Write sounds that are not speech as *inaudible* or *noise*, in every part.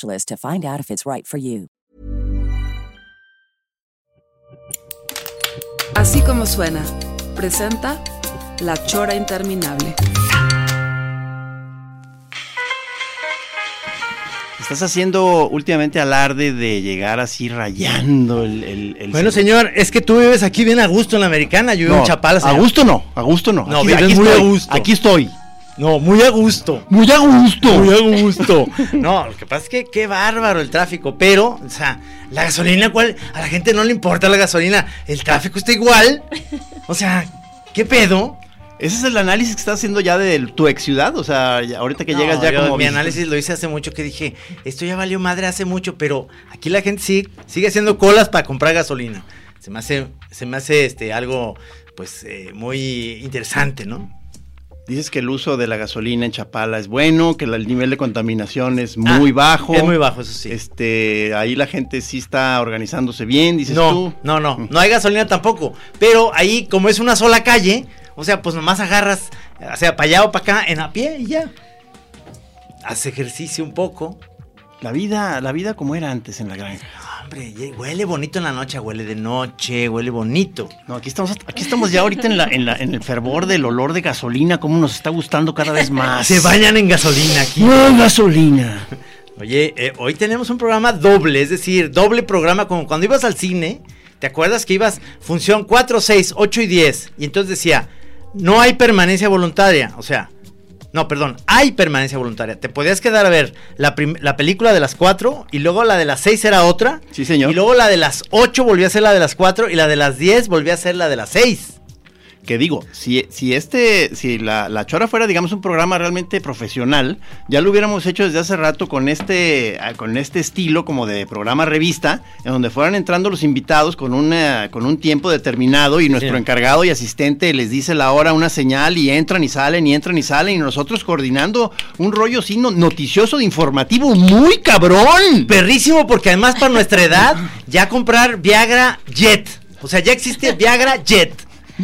to find out if it's right for you. Así como suena, presenta La Chora Interminable. Estás haciendo últimamente alarde de llegar así rayando el... el- el- Bueno, señor, es que tú vives aquí bien a gusto en la americana, yo vivo No, en Chapala. a gusto no, a gusto no. No, aquí, vives aquí muy a gusto. Aquí estoy. No, muy a gusto. Muy a gusto. Muy a gusto. *laughs* No, lo que pasa es que qué bárbaro el tráfico, pero, o sea, la gasolina, ¿cuál? A la gente no le importa la gasolina. El tráfico está igual. O sea, ¿qué pedo? Ese es el análisis que estás haciendo ya de tu ex ciudad, o sea, ahorita que No, llegas ya yo como... Mi visita- análisis lo hice hace mucho que dije, esto ya valió madre hace mucho, pero aquí la gente sigue, sigue haciendo colas para comprar gasolina. Se me hace, se me hace este algo pues eh, muy interesante, ¿no? Dices que el uso de la gasolina en Chapala es bueno, que el nivel de contaminación es muy Ah, bajo. Es muy bajo, eso sí. Este, ahí la gente sí está organizándose bien, dices no, tú. no, no, no hay gasolina tampoco. Pero ahí, como es una sola calle, o sea, pues nomás agarras, o sea, para allá o para acá, en a pie y ya. Haz ejercicio un poco. La vida, la vida como era antes en la granja. Huele bonito en la noche, huele de noche, huele bonito. No, aquí estamos, aquí estamos ya ahorita en, la, en, la- en el fervor del olor de gasolina, como nos está gustando cada vez más. Se bañan en gasolina aquí. ¡No, gasolina! Oye, eh, hoy tenemos un programa doble, es decir, doble programa como cuando ibas al cine, ¿te acuerdas que ibas función 4, 6, 8 y 10? Y entonces decía, no hay permanencia voluntaria, o sea, no, perdón, hay permanencia voluntaria. Te podías quedar a ver la, la película de las 4 y luego la de las 6 era otra. Sí, señor. Y luego la de las 8 volvió a ser la de las 4 y la de las 10 volvió a ser la de las 6. Que digo, si, si este, si la, la Chora fuera, digamos, un programa realmente profesional, ya lo hubiéramos hecho desde hace rato con este, ah, con este estilo como de programa revista, en donde fueran entrando los invitados con una, con un tiempo determinado y nuestro Sí. encargado y asistente les dice la hora, una señal y entran y salen y entran y salen y nosotros coordinando un rollo así no- noticioso de informativo muy cabrón. Perrísimo porque además para nuestra edad ya comprar Viagra Jet. O sea, ya existe Viagra Jet.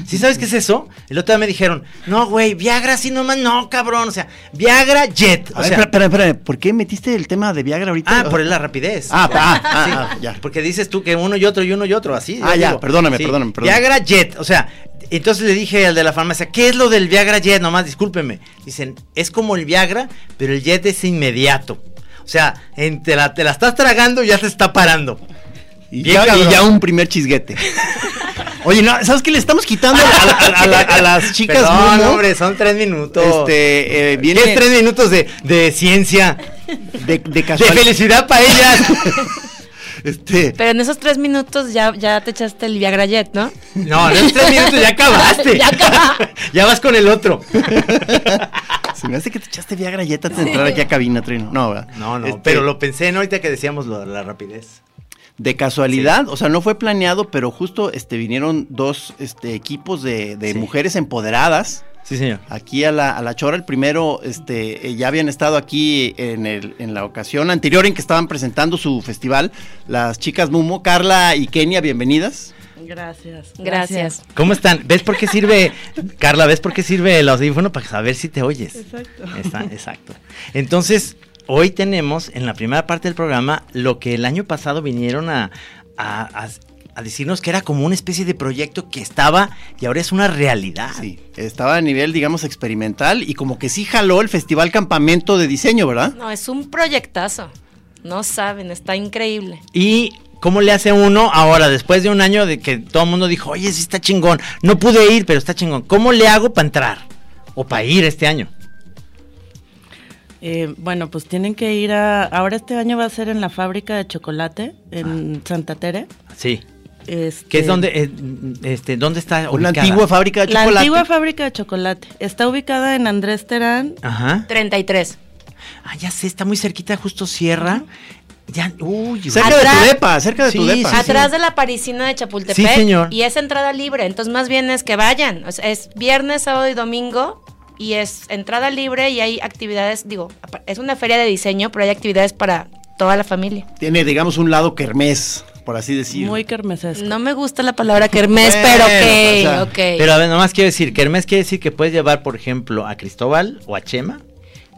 ¿Sí sabes qué es eso? El otro día me dijeron, no, güey, Viagra así nomás, no, cabrón. O sea, Viagra Jet. O A ver, sea, espera, espera, espera, ¿por qué metiste el tema de Viagra ahorita? ah, por la rapidez. Ah, ah, ah, Sí, ah, ya. Porque dices tú que uno y otro y uno y otro, así. Ah, ya, perdóname, perdóname, perdóname. Viagra Jet, o sea, entonces le dije al de la farmacia, ¿qué es lo del Viagra Jet? Nomás, discúlpeme. Dicen, es como el Viagra, pero el Jet es inmediato. O sea, en- te, la, te la estás tragando y ya se está parando. Y ya, y ya un primer chisguete. *laughs* Oye, no, ¿sabes qué? Le estamos quitando a, a- a la- a las *laughs* chicas. No, Momo, hombre, son tres minutos. Este, eh, viene ¿Qué es tres minutos de, de ciencia? de, de De felicidad para ellas. *laughs* Este, Pero en esos tres minutos ya, ya te echaste el Viagra Jet, ¿no? No, en esos tres minutos ya acabaste. *laughs* Ya acaba. Ya vas con el otro. se me hace que te echaste Viagra y antes de entrar aquí a cabina, Trino. No, ¿verdad? No, no, Este, pero lo pensé, ¿no? Ahorita que decíamos lo de la rapidez. De casualidad, o sea, no fue planeado, pero justo este, vinieron dos este, equipos de, de Sí. mujeres empoderadas. Sí, señor. Aquí a la, a la Chora, el primero, este, eh, ya habían estado aquí en, el, en la ocasión anterior en que estaban presentando su festival, las chicas Mumo, Carla y Kenia, bienvenidas. Gracias. Gracias. ¿Cómo están? ¿Ves por qué sirve, Carla, ves por qué sirve el audífono? Para saber si te oyes. Exacto. Está, exacto. Entonces, hoy tenemos en la primera parte del programa lo que el año pasado vinieron a, a- a- a decirnos que era como una especie de proyecto que estaba y ahora es una realidad. Sí, estaba a nivel, digamos, experimental y como que sí jaló el Festival Campamento de Diseño, ¿verdad? No, es un proyectazo. No saben, está increíble. ¿Y cómo le hace uno ahora, después de un año de que todo el mundo dijo, oye, sí está chingón, no pude ir, pero está chingón? ¿Cómo le hago para entrar? O para ir este año. Eh, bueno, pues tienen que ir a. Ahora este año va a ser en la fábrica de chocolate en Santa Tere. Sí. Este, ¿Qué es donde, eh, este, dónde está Una ubicada? antigua fábrica de La chocolate. antigua fábrica de chocolate. Está ubicada en Andrés Terán. Ajá. 33. Ah, ya sé, está muy cerquita, justo Sierra. Ya, uy, Cerca de tu depa, cerca de tu Sí, depa. sí, Atrás de la parisina de Chapultepec. Sí, señor. Y es entrada libre. Entonces, más bien es que vayan. O sea, es viernes, sábado y domingo. Y es entrada libre y hay actividades. Digo, es una feria de diseño, pero hay actividades para toda la familia. Tiene, digamos, un lado kermés, por así decir. Muy kermesesco. No me gusta la palabra kermés, Bueno, pero o sea, ok, ok. Pero a ver, nomás quiero decir, Kermés quiere decir que puedes llevar, por ejemplo, a Cristóbal o a Chema.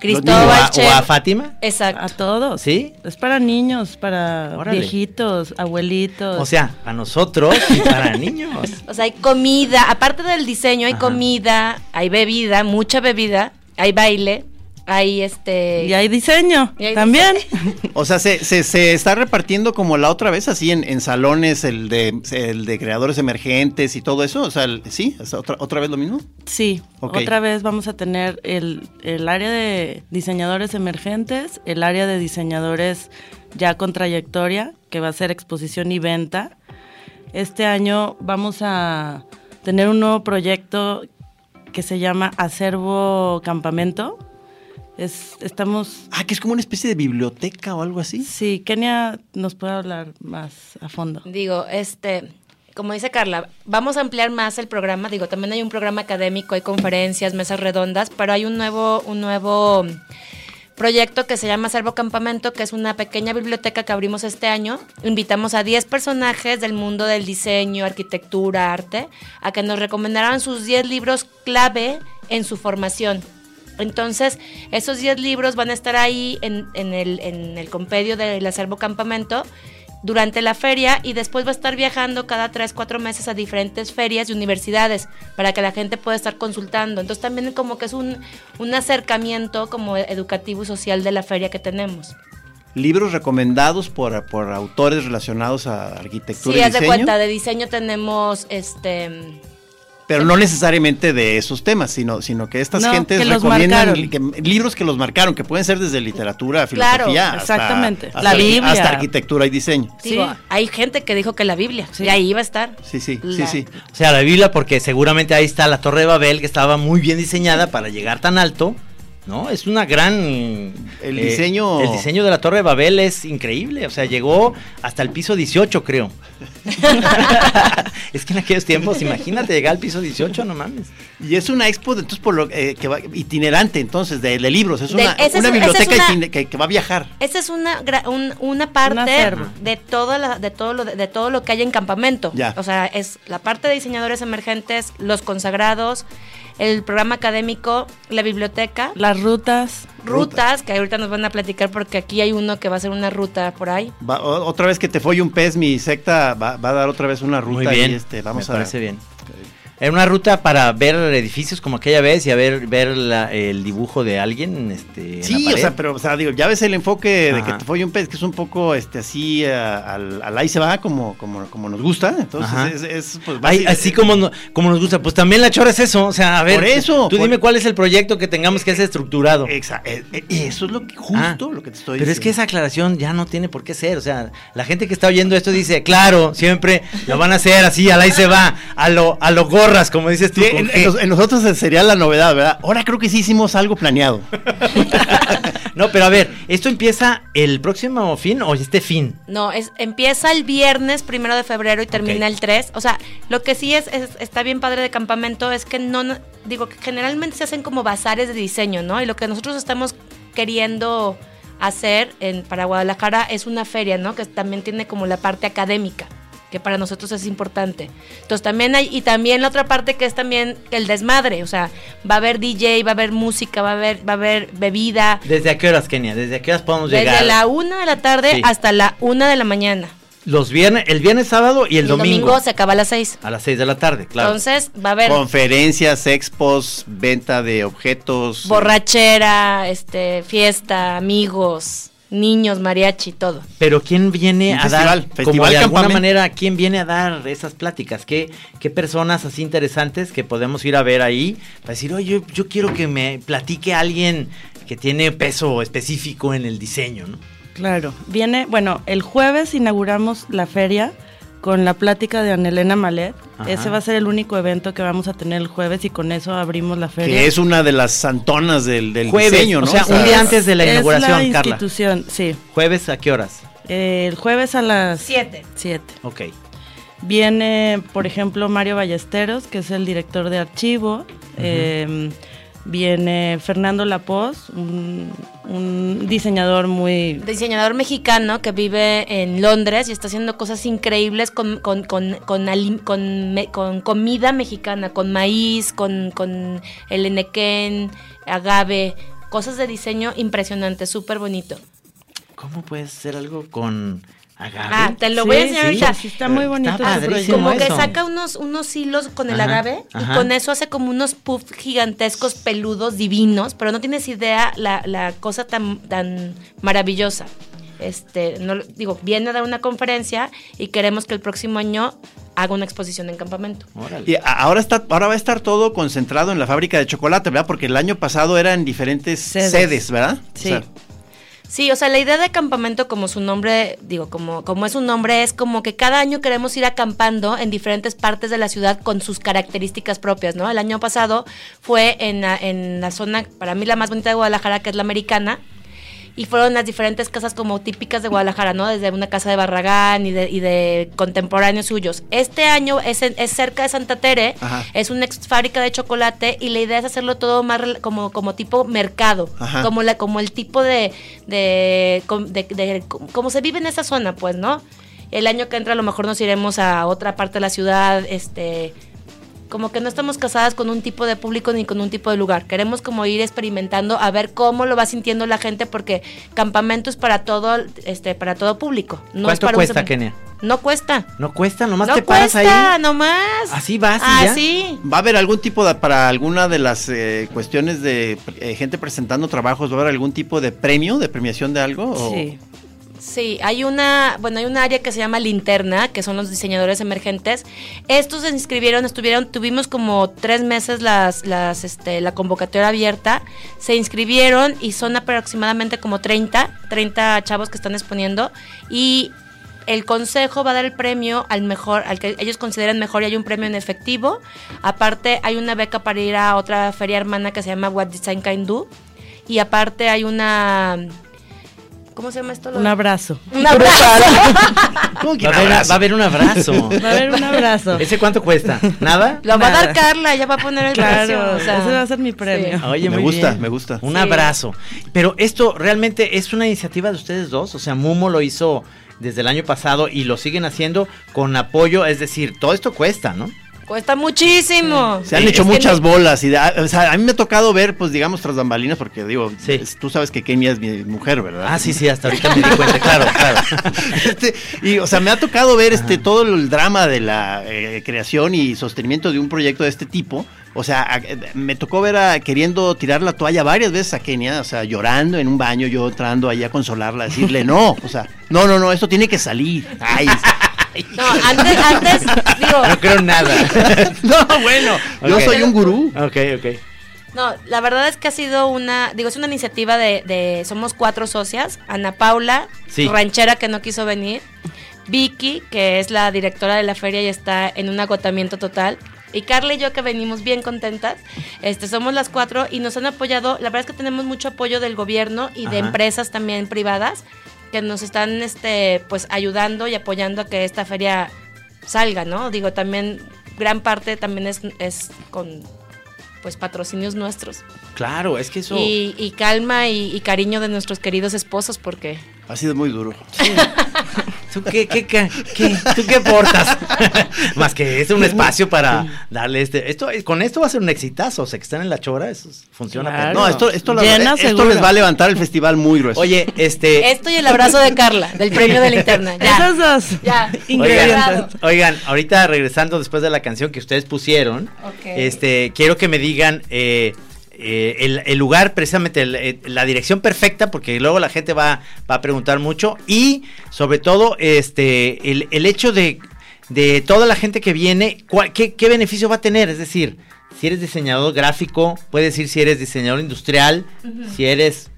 O, Cristóbal, a, o a Fátima. Exacto. A todos. ¿Sí? Es para niños, para Órale. viejitos, abuelitos. O sea, a nosotros y para *laughs* niños. O sea, hay comida, aparte del diseño, hay Ajá. comida, hay bebida, mucha bebida, hay baile, hay este... y hay diseño Y hay también. O sea, se, se, se está repartiendo como la otra vez, así en, en salones, el de, el de creadores emergentes y todo eso. O sea, el- sí, ¿Es otra, otra vez lo mismo. Sí, Ok. otra vez vamos a tener el, el área de diseñadores emergentes, el área de diseñadores ya con trayectoria, que va a ser exposición y venta. Este año vamos a tener un nuevo proyecto que se llama Acervo Campamento. Es, estamos... Ah, que es como una especie de biblioteca o algo así. Sí, Kenia nos puede hablar más a fondo. Digo, este, como dice Carla, vamos a ampliar más el programa. Digo, también hay un programa académico, hay conferencias, mesas redondas, pero hay un nuevo, un nuevo proyecto que se llama Servo Campamento, que es una pequeña biblioteca que abrimos este año. Invitamos a 10 personajes del mundo del diseño, arquitectura, arte, a que nos recomendaran sus 10 libros clave en su formación. Entonces, esos 10 libros van a estar ahí en, en el, en el compendio del acervo campamento durante la feria y después va a estar viajando cada 3, 4 meses a diferentes ferias y universidades para que la gente pueda estar consultando. Entonces también como que es un, un acercamiento como educativo y social de la feria que tenemos. Libros recomendados por, por autores relacionados a arquitectura Sí, y haz de diseño. cuenta, de diseño tenemos este Pero no necesariamente de esos temas, sino, sino que estas No, gentes que los recomiendan marcaron. li- que- libros que los marcaron, que pueden ser desde literatura, filosofía, hasta- exactamente. hasta, La Biblia. hasta arquitectura y diseño. Sí. hay gente que dijo que la Biblia, Sí. y ahí va a estar. Sí, sí, sí, sí. O sea, la Biblia, porque seguramente ahí está la Torre de Babel, que estaba muy bien diseñada para llegar tan alto. ¿No? Es una gran. El eh, diseño- El diseño de la Torre de Babel es increíble. O sea, llegó hasta el piso 18, creo. *laughs* es que en aquellos tiempos, imagínate llegar al piso 18, no mames. Y es una expo, de- entonces, por lo, eh, que va, itinerante, entonces, de, de libros. Es una, es es biblioteca una- que, que va a viajar. Esa es una, un- una parte de toda la, de todo lo de, todo lo que hay en campamento. Ya. O sea, es la parte de diseñadores emergentes, los consagrados, el programa académico, la biblioteca, Las rutas. rutas, que ahorita nos van a platicar porque aquí hay uno que va a hacer una ruta por ahí. Va- otra vez que te folle un pez, mi secta va, va a dar otra vez una ruta. Muy bien. Y este, vamos me a, parece bien. Era una ruta para ver edificios como aquella vez y a ver, ver la- el dibujo de alguien. Este, en Sí, o sea, pero, o sea, digo, ya ves el enfoque de que te folle un pez, que es un poco, este, así, a- al, al ahí se va, como, como, como nos gusta. Entonces, es, es, pues, Ay, así como, no- como nos gusta. Pues también la chora es eso. O sea, a ver. Por eso, Tú por- dime cuál es el proyecto que tengamos que ser estructurado. Exa- eh, eh, eso es lo que, justo Ah, lo que te estoy Pero es que esa diciendo. aclaración ya no tiene por qué ser. O sea, la gente que está oyendo esto dice, claro, siempre lo van a hacer así, al ahí se va, a lo, a lo como dices tú. Sí, en, nosotros sería la novedad, ¿verdad? Ahora creo que sí hicimos algo planeado. *laughs* no, pero a ver, ¿esto empieza el próximo fin o este fin? No, es empieza el viernes primero de febrero y termina el 3. O sea, lo que sí es, es- está bien padre de campamento es que no, no- digo que generalmente se hacen como bazares de diseño, ¿no? Y lo que nosotros estamos queriendo hacer en, para Guadalajara es una feria, ¿no? Que también tiene como la parte académica que para nosotros es importante. Entonces también hay, y también la otra parte que es también el desmadre, o sea, va a haber DJ, va a haber música, va a haber, va a haber bebida, ¿Desde a qué horas, Kenia? ¿Desde a qué horas podemos desde llegar? la una de la tarde Sí. hasta la una de la mañana. Los viernes, el viernes, sábado y el, Y el domingo. se acaba a las 6. A las 6 de la tarde, claro. Entonces va a haber Conferencias, expos, venta de objetos. borrachera, este, fiesta, amigos. Niños, mariachi, todo. Pero ¿quién viene a festival, dar, festival como de alguna manera, quién viene a dar esas pláticas? ¿Qué, ¿Qué personas así interesantes que podemos ir a ver ahí? Para decir, oye, yo, yo quiero que me platique alguien que tiene peso específico en el diseño, ¿no? Claro, viene, bueno, el jueves inauguramos la feria con la plática de Anelena Malet. Ajá. Ese va a ser el único evento que vamos a tener el jueves y con eso abrimos la feria. Que es una de las santonas del, del Jueves, diseño, ¿no? o sea, un día antes de la Es inauguración, la Carla. institución, sí. ¿Jueves a qué horas? Eh, el jueves a las Siete. 7. Ok. Viene, por ejemplo, Mario Ballesteros, que es el director de archivo. Eh, viene Fernando Lapoz, un, un diseñador muy... Diseñador mexicano que vive en Londres y está haciendo cosas increíbles con, con, con, con, comida mexicana, con maíz, con, con el enequén, agave, cosas de diseño impresionantes, súper bonito. ¿Cómo puedes hacer algo con agave? Ah, te lo voy a enseñar ahorita. Sí, está muy bonito. Está ese padrísimo Como que eso. saca unos, unos hilos con el Ajá, agave ajá. y con eso hace como unos puffs gigantescos, peludos, divinos, pero no tienes idea la, la cosa tan, tan maravillosa. Este, no, lo- digo, viene a dar una conferencia y queremos que el próximo año haga una exposición en campamento. Órale. Y ahora está, ahora va a estar todo concentrado en la fábrica de chocolate, ¿verdad? Porque el año pasado era en diferentes Sedes. sedes, ¿verdad? Sí. Sí, o sea, la idea de campamento, como su nombre, digo, como, como es un nombre, es como que cada año queremos ir acampando en diferentes partes de la ciudad con sus características propias, ¿no? El año pasado fue en en la zona, para mí la más bonita de Guadalajara, que es la americana, y fueron las diferentes casas como típicas de Guadalajara, ¿no? Desde una casa de Barragán y de, y de contemporáneos suyos. Este año es, en- es cerca de Santa Tere, Ajá. es una ex fábrica de chocolate y la idea es hacerlo todo más como, como tipo mercado, Ajá. como la, como el tipo de, de, de- de- com- como se vive en esa zona, pues, ¿no? El año que entra a lo mejor nos iremos a otra parte de la ciudad, este, como que no estamos casadas con un tipo de público ni con un tipo de lugar. Queremos como ir experimentando a ver cómo lo va sintiendo la gente porque campamento es para todo, este, para todo público. No es ¿Cuánto para un cuesta, segmento. Kenia? No cuesta. No cuesta, nomás no te paras cuesta, ahí. nomás. Así vas y ya. Así. ¿Va a haber algún tipo de, para alguna de las eh, cuestiones de eh, gente presentando trabajos, va a haber algún tipo de premio, de premiación de algo? o- Sí. Hay una, bueno, hay un área que se llama Linterna, que son los diseñadores emergentes. Estos se inscribieron, estuvieron, tuvimos como tres meses las, las, este, la convocatoria abierta. Se inscribieron y son aproximadamente como 30, 30 chavos que están exponiendo. Y el consejo va a dar el premio al mejor, al que ellos consideran mejor y hay un premio en efectivo. Aparte hay una beca para ir a otra feria hermana que se llama What Design Can Do. Y aparte hay una... ¿Cómo se llama esto? Un abrazo. Un abrazo. *laughs* ¿Cómo que Va un abrazo? va a haber un abrazo. Va a haber un abrazo. ¿Ese cuánto cuesta? ¿Nada? Lo va a dar. Carla, ella va a poner el Claro, precio. o sea, ese va a ser mi premio. sí. Oye, Me muy gusta, bien. me gusta. Un Sí. abrazo. Pero esto realmente es una iniciativa de ustedes dos. O sea, Mumo lo hizo desde el año pasado y lo siguen haciendo con apoyo. Es decir, todo esto cuesta, ¿no? Cuesta muchísimo. Se han Sí, hecho es muchas bolas y de- o sea, a mí me ha tocado ver, pues digamos, tras bambalinas, porque digo, Sí. es- tú sabes que Kenia es mi mujer, ¿verdad? Ah, sí, sí, hasta ahorita me di cuenta, claro, claro. *laughs* Este, y, o sea, me ha tocado ver este todo el drama de la eh, creación y sostenimiento de un proyecto de este tipo. O sea, a- eh, me tocó ver a queriendo tirar la toalla varias veces a Kenia, o sea, llorando en un baño, yo entrando ahí a consolarla, a decirle, no, o sea, no, no, no, esto tiene que salir. Ay, No, antes, antes, digo, No creo nada. *laughs* no, bueno, yo soy un gurú. Ok, ok. no, la verdad es que ha sido una, digo, es una iniciativa de, de somos cuatro socias, Ana Paula, Sí. ranchera que no quiso venir, Vicky, que es la directora de la feria y está en un agotamiento total. Y Carla y yo que venimos bien contentas, este, somos las cuatro y nos han apoyado, la verdad es que tenemos mucho apoyo del gobierno y de Ajá. empresas también privadas que nos están este, pues ayudando y apoyando a que esta feria salga, ¿no? Digo, también gran parte también es, es con pues patrocinios nuestros. Claro, es que eso. Y, y calma y, y cariño de nuestros queridos esposos porque Ha sido muy duro. ¿Tú qué, qué, qué, qué- ¿Tú qué aportas? *laughs* Más que es un espacio para darle este. Esto, con esto va a ser un exitazo. O sea, que están en la chora, eso funciona. Claro. No, esto, esto, la- esto les va a levantar el festival muy grueso. Oye, este. esto y el abrazo de Carla del premio de linterna. Ya. Esos dos Ya. ingredientes. Oigan. Oigan, ahorita regresando después de la canción que ustedes pusieron, este, quiero que me digan eh, eh, el, el lugar, precisamente el- eh, la dirección perfecta, porque luego la gente va, va a preguntar mucho. Y sobre todo, este, el, el hecho de, de toda la gente que viene, cuál- qué, qué beneficio va a tener? Es decir, si eres diseñador gráfico, puedes decir si eres diseñador industrial, si eres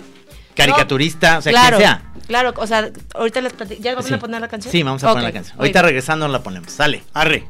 caricaturista, o sea, claro, quien sea. Claro, o sea, ahorita les plati- ¿Ya vamos Sí. a poner la canción? Sí, vamos a poner la canción. Ahorita regresando la ponemos. Sale. Arre.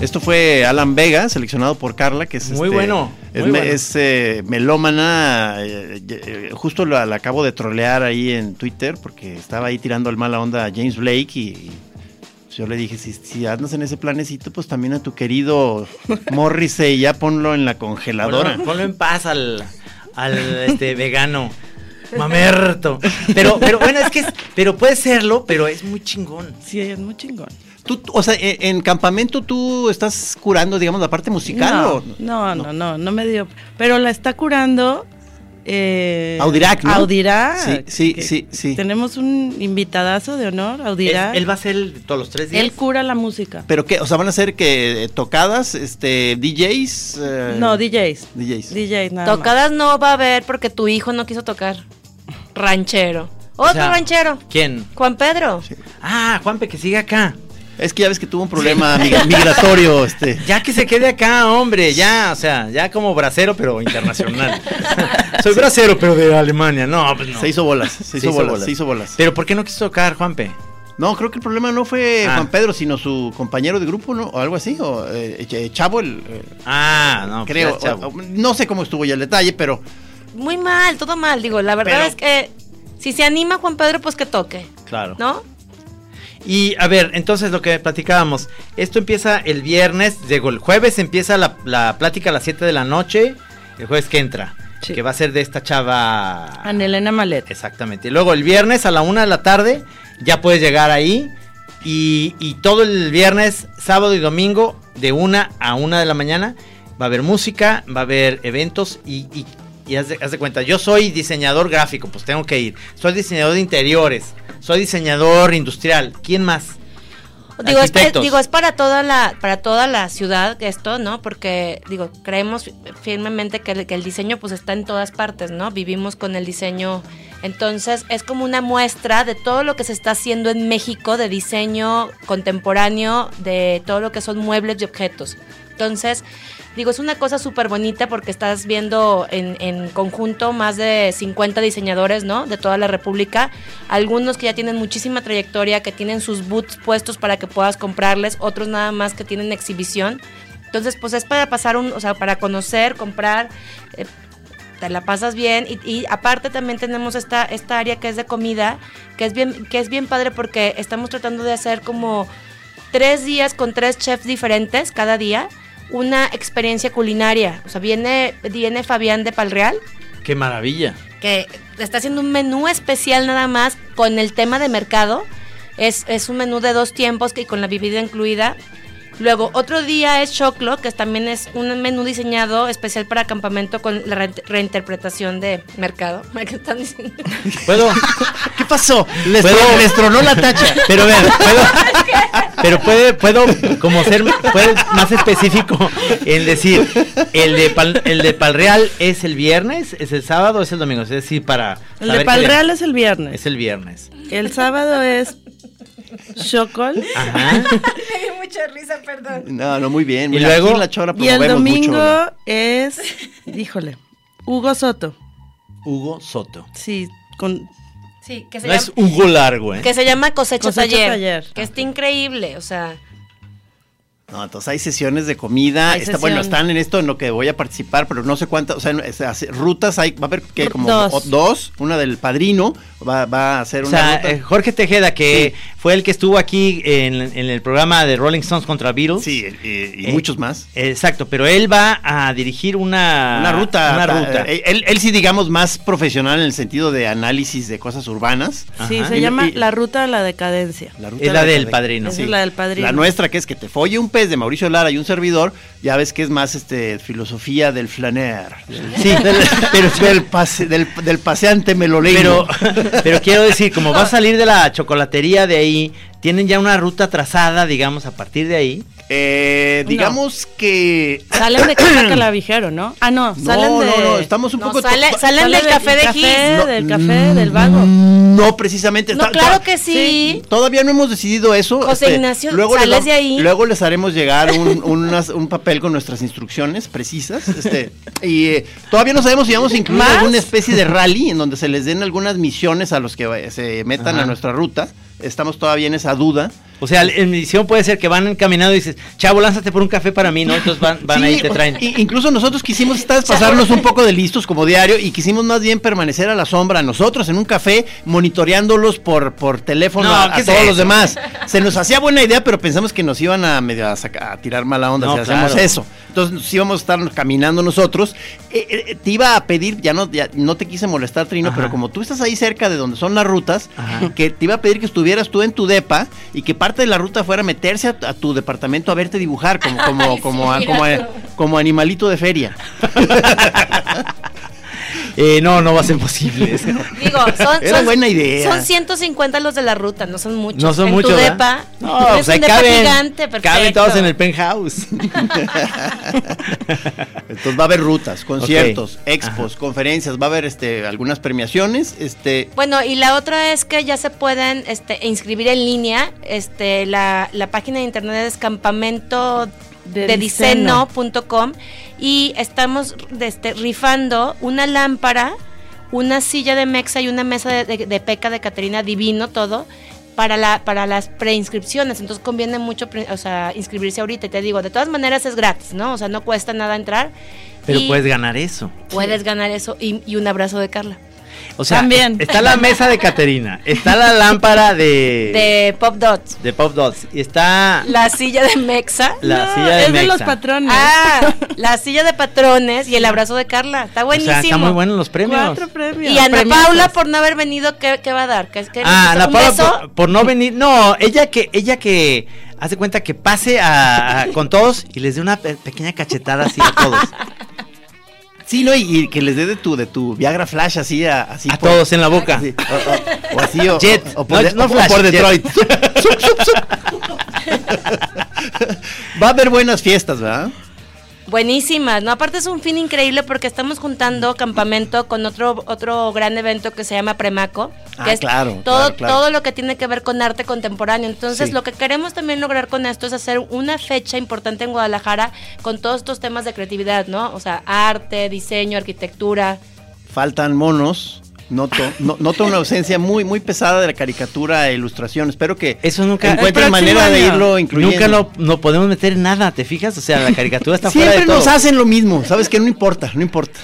Esto fue Alan Vega, seleccionado por Carla, que es Muy este, bueno, Es, muy me- bueno. es, eh, melómana. eh, eh, justo la, la acabo de trolear ahí en Twitter porque estaba ahí tirando el mala onda a James Blake y, y yo le dije, si, si andas en ese planecito, pues también a tu querido *laughs* Morrissey, ya ponlo en la congeladora. Ponlo, ponlo en paz al, al este, vegano. Mamerto. Pero, pero bueno, es que es- pero puede serlo, pero es muy chingón. Sí, es muy chingón. Tú, o sea, en, en campamento tú estás curando, digamos, la parte musical no, o no, no, no, no me dio. Pero la está curando Eh, Audirac, ¿no? Audirac. Sí, sí, sí, sí. Tenemos un invitadazo de honor, Audirac. él va a ser todos los tres días. Él cura la música. ¿Pero qué? O sea, van a ser que tocadas, este, DJs. eh, No, DJs. DJs. DJs, nada más. Tocadas no va a haber porque tu hijo no quiso tocar. Ranchero. Otro sea, ranchero. ¿Quién? Juan Pedro. Ah, Juanpe, que siga acá. Es que ya ves que tuvo un problema *laughs* migra- migratorio, este. Ya que se quede acá, hombre, ya, o sea, ya como bracero, pero internacional. *laughs* Soy bracero, pero de Alemania. No, pues no. Se hizo bolas, se hizo, bolas, se hizo bolas. Pero ¿por qué no quiso tocar, Juanpe? No, creo que el problema no fue Ah. Juan Pedro, sino su compañero de grupo, ¿no? O algo así, o eh, eh, Chavo, el, eh, Ah, no, pues creo. ya, chavo. o- o- no sé cómo estuvo ya el detalle, pero Muy mal, todo mal. Digo, la verdad Pero- es que si se anima Juan Pedro, pues que toque. claro. ¿No? Y a ver, entonces lo que platicábamos, esto empieza el viernes, digo, el jueves empieza la, la plática a las 7 de la noche, el jueves que entra, Sí. que va a ser de esta chava... Anelena Malet. Exactamente. Y luego el viernes a la una de la tarde ya puedes llegar ahí. Y, y todo el viernes, sábado y domingo, de una a una de la mañana, va a haber música, va a haber eventos y, y, y haz, de, haz de cuenta, yo soy diseñador gráfico, pues tengo que ir. Soy diseñador de interiores, soy diseñador industrial. ¿Quién más? Digo es, digo, es para toda la, para toda la ciudad esto, ¿no? Porque, digo, creemos firmemente que el, que el diseño pues está en todas partes, ¿no? Vivimos con el diseño. Entonces, es como una muestra de todo lo que se está haciendo en México de diseño contemporáneo, de todo lo que son muebles y objetos. Entonces, digo, es una cosa súper bonita porque estás viendo en, en conjunto más de 50 diseñadores, ¿no? De toda la República. Algunos que ya tienen muchísima trayectoria, que tienen sus boots puestos para que puedas comprarles, otros nada más que tienen exhibición. Entonces, pues es para pasar un, o sea, para conocer, comprar, eh, te la pasas bien y, y aparte también tenemos esta, esta área que es de comida, que es bien, que es bien padre porque estamos tratando de hacer como tres días con tres chefs diferentes cada día, una experiencia culinaria. O sea, viene, viene Fabián de Palreal, ¡Qué maravilla! que está haciendo un menú especial nada más con el tema de mercado. Es, es un menú de dos tiempos que con la bebida incluida. Luego, otro día es Choclo, que también es un menú diseñado especial para campamento con la re- reinterpretación de mercado. *laughs* ¿Qué están diciendo? ¿Puedo? *laughs* ¿qué pasó? Les, ¿Puedo? tronó- les tronó la tacha. *laughs* Pero a ver, puedo, pero puede, puedo como ser puede más específico en decir, el de Pal, el de Palreal es el viernes, es el sábado, es el domingo, es decir, para El saber de Palreal es el viernes. es el viernes. El sábado es Chocol. Ajá. *laughs* Me dio mucha risa, perdón. No, no, muy bien. Y Mira, luego- aquí en la chora Y el mucho, domingo es, híjole, Hugo Soto. Hugo Soto. Sí, con Sí, que se, No llama, es Hugo Largo, ¿eh? que se llama Cosecha, Cosecha Taller, Taller. Que está increíble, o sea... No, entonces hay sesiones de comida. Bueno, están en esto en lo que voy a participar, pero no sé cuántas. O sea, rutas hay. Va a haber que como Dos. o- dos. Una del padrino. Va, va a hacer O una sea, ruta. eh, Jorge Tejeda, que fue el que estuvo aquí en, en el programa de Rolling Stones contra Beatles. sí, eh, y Eh, muchos más. Exacto, pero él va a dirigir una, Una ruta. Una ta- ruta. eh, Él, él sí, digamos, más profesional en el sentido de análisis de cosas urbanas. Sí, Ajá. se Y- llama y- La Ruta de la Decadencia. La ruta Es la de del de- padrino. Esa es la del padrino. La nuestra, que es que te folle un pez de Mauricio Lara y un servidor, ya ves que es más este filosofía del flaner. Sí, *laughs* Del, pero del, pase- del, del paseante meloleño. pero, pero quiero decir, como va a *laughs* salir de la chocolatería de ahí, tienen ya una ruta trazada, digamos, a partir de ahí. Eh, digamos que. Salen de Casa *coughs* Calavijero, ¿no? Ah, no, No, salen de... no, no, estamos un No, poco. sale- salen sale del café de Gis. café, del café, Mm, del vago. No, precisamente. No, está- claro que sí. Todavía no hemos decidido eso. José este, Ignacio, les sales de ahí. Luego les haremos llegar un, unas- un papel con nuestras instrucciones precisas. Este, y eh, todavía no sabemos si vamos a incluir ¿Más? alguna especie de rally en donde se les den algunas misiones a los que eh, se metan Ajá. a nuestra ruta. Estamos todavía en esa duda. O sea, en edición puede ser que van caminando y dices, chavo, lánzate por un café para mí, ¿no? Entonces van, van Sí, ahí y te traen. incluso nosotros quisimos *laughs* esta vez pasarnos un poco de listos como diario y quisimos más bien permanecer a la sombra nosotros en un café monitoreándolos por, por teléfono No, a, a ¿qué es todos los demás. Se nos hacía buena idea, pero pensamos que nos iban a medio a, saca- a tirar mala onda No, si hacemos claro. eso. Entonces nos íbamos a estar caminando nosotros. Eh, eh, te iba a pedir, ya no, ya no te quise molestar, Trino, Ajá. pero como tú estás ahí cerca de donde son las rutas, Ajá. que te iba a pedir que estuvieras tú en tu depa y que parte de la ruta fuera meterse a, a tu departamento a verte dibujar como, como, *laughs* como, como animalito de feria. *laughs* Eh, no, no va a ser posible. *laughs* Digo, *laughs* son, Era son- buena idea. Son 150 los de la ruta, no son muchos. No son en muchos. tu ¿verdad? depa, No, pues ahí un depa caben, gigante, perfecto. caben todos en el penthouse. *laughs* Entonces va a haber rutas, conciertos, expos, conferencias, va a haber este algunas premiaciones, este Bueno, y la otra es que ya se pueden este, inscribir en línea. Este, la, la página de internet es campamento De de y estamos este, rifando una lámpara, una silla de Mexa y una mesa de, de- de peca de Caterina Divino, todo. Para, la, para las preinscripciones, entonces conviene mucho pre- o sea, inscribirse ahorita. Y te digo, de todas maneras es gratis, ¿no? O sea, no cuesta nada entrar. Pero puedes ganar eso. Puedes ganar eso y, y un abrazo de Carla. O sea, También. está la mesa de Caterina, está la lámpara de, De Pop Dots. de Pop Dots, y está La silla de Mexa. la No, silla de es de los Mexa. patrones. Ah, *laughs* la silla de patrones y el abrazo de Carla. Está O buenísimo. sea, está muy bueno los premios. Cuatro premios. Y Ana. Paula, por no haber venido, ¿qué, qué va a dar? ¿Qué, qué Ah, ¿Un Ana Paula por, por no venir. No, ella que, ella que hace cuenta que pase a, a- con todos y les dé una pe- pequeña cachetada así a todos. *laughs* Sí, no, y, y que les dé de tu de tu Viagra Flash así a así A por- todos en la boca. O, o- o así o, Jet. o, por, No, de- no o Flash, por. Detroit. *laughs* Va a haber buenas fiestas, ¿verdad? Buenísimas, ¿no? Aparte es un fin increíble porque estamos juntando campamento con otro otro gran evento que se llama Premaco, que Ah, es claro, todo claro, claro. todo lo que tiene que ver con arte contemporáneo. Entonces, Sí. lo que queremos también lograr con esto es hacer una fecha importante en Guadalajara con todos estos temas de creatividad, ¿no? O sea, arte, diseño, arquitectura. Faltan monos. Noto, no- noto una ausencia muy muy pesada de la caricatura e ilustración. Espero que Eso nunca. encuentren manera de irlo incluyendo. Nunca lo, no podemos meter en nada, ¿te fijas? O sea, la caricatura está *laughs* fuera Siempre de todo. nos hacen lo mismo, sabes que no importa, no importa.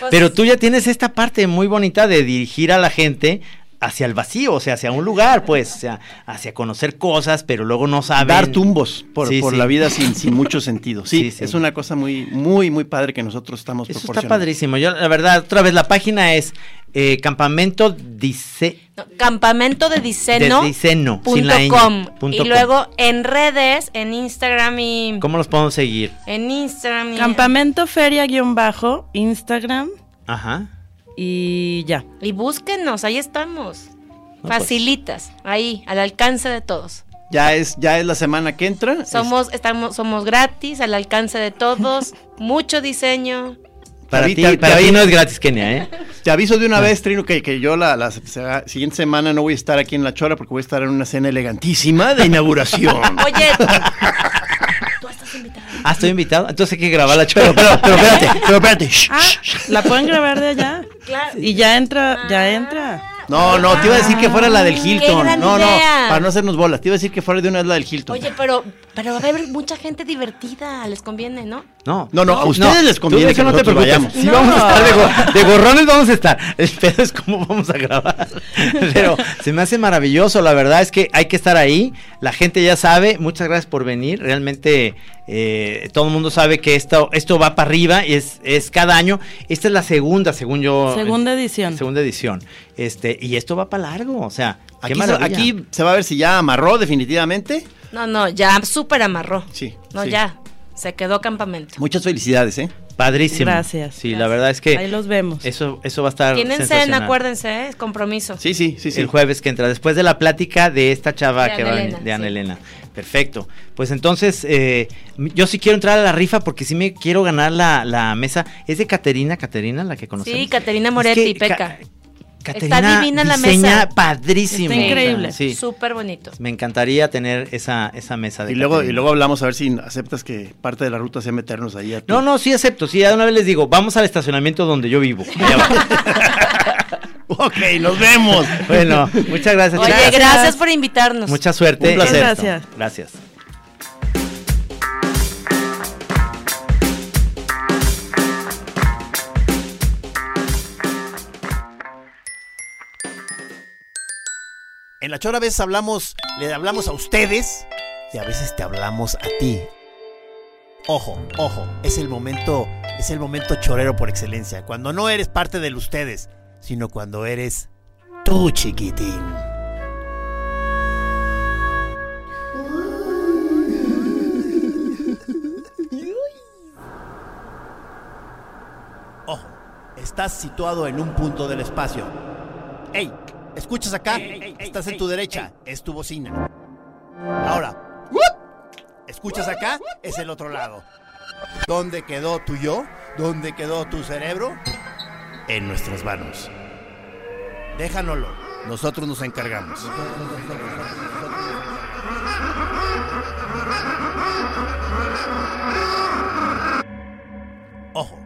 Pues, Pero tú ya tienes esta parte muy bonita de dirigir a la gente hacia el vacío, o sea, hacia un lugar, pues, o sea, hacia conocer cosas, pero luego no saben. Dar tumbos por, Sí, por sí. la vida sin, sin mucho sentido. *laughs* Sí, Sí, sí. es una cosa muy muy muy padre que nosotros estamos Eso está proporcionando. padrísimo. Yo, la verdad, otra vez, la página es eh, Campamento Dice. No, campamento de Diceno. De Diceno, punto sin la ñ, com. punto y com. luego en redes, en Instagram y. ¿Cómo los podemos seguir? En Instagram y. Campamento Feria guion bajo, Instagram Ajá. Y ya. Y búsquenos, ahí estamos. No, pues. Facilitas, ahí, al alcance de todos. Ya es ya es la semana que entra. Somos, estamos, somos gratis, al alcance de todos. *laughs* mucho diseño. Para ti, para ti no es gratis, Kenia, ¿eh? *laughs* Te aviso Ah. de una vez, Trino, que, que yo la, la siguiente semana no voy a estar aquí en La Chora porque voy a estar en una cena elegantísima de inauguración. *laughs* Oye, tú estás invitado. Ah, estoy invitado. Entonces hay que grabar la chora. pero, pero espérate, pero espérate. Ah, la pueden grabar de allá. Claro. Y ya entra, ya entra. No, no, te iba a decir que fuera la del Hilton. gran No, idea. no, para no hacernos bolas. Te iba a decir que fuera de una vez la del Hilton. Oye, pero, pero va a haber mucha gente divertida, les conviene, ¿no? No. No, no, a ustedes les conviene que no te preocupes. vayamos. Sí No. vamos a estar de, go- de gorrones, vamos a estar. *laughs* El pedo es cómo vamos a grabar. *laughs* Pero se me hace maravilloso, la verdad es que hay que estar ahí. La gente ya sabe. Muchas gracias por venir. Realmente eh, todo el mundo sabe que esto, esto va para arriba y es, es cada año. Esta es la segunda, según yo. Segunda edición. Segunda edición. Este, y esto va para largo. O sea, Aquí, se, maravilla. aquí se va a ver si ya amarró definitivamente. No, no, ya súper amarró. Sí. No, sí. ya. Se quedó campamento. Muchas felicidades, ¿eh? Padrísimo. Gracias. Sí, la verdad es que Ahí los vemos. eso, eso va a estar. Tienen cena, acuérdense, ¿eh? es compromiso. Sí, sí, sí, sí. El jueves que entra, después de la plática de esta chava De que Ana va Elena, de Ana sí. Elena. Perfecto. Pues entonces, eh, yo sí quiero entrar a la rifa porque sí me quiero ganar la, la mesa. Es de Caterina, Caterina, la que conocemos. Sí, Caterina Es Moretti, que Peca. Ca- Caterina Está divina la mesa. padrísimo. Está increíble. Sí. Súper bonito. Me encantaría tener esa, esa mesa de Y luego, y luego hablamos a ver si aceptas que parte de la ruta sea meternos ahí a No, no, sí acepto. Sí, de una vez les digo, vamos al estacionamiento donde yo vivo. *laughs* Allá abajo. Ok, nos vemos. bueno, muchas gracias. Oye, chicas. gracias por invitarnos. Mucha suerte. Un placer. Gracias. Gracias. En la chora a veces hablamos, le hablamos a ustedes y a veces te hablamos a ti. Ojo, ojo, es el momento, es el momento chorero por excelencia, cuando no eres parte del ustedes, sino cuando eres tú, chiquitín. Ojo, es Estás situado en un punto del espacio. ¡Ey! ¿Escuchas acá? Estás en tu derecha. Es tu bocina. Ahora. ¿Escuchas acá? Es el otro lado. ¿Dónde quedó tu yo? ¿Dónde quedó tu cerebro? En nuestras manos. Déjanoslo. Nosotros nos encargamos. Ojo.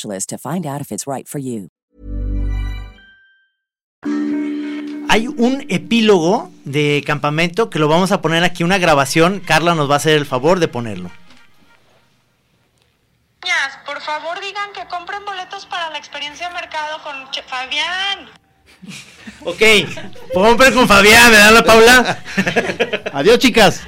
to find out if it's right for you. Hay un epílogo de campamento que lo vamos a poner aquí, una grabación. Carla nos va a hacer el favor de ponerlo. Por favor digan que compren boletos para la experiencia de mercado con Che- Fabián. *laughs* Ok, compren con Fabián, ¿verdad, la Paula? *laughs* Adiós, chicas.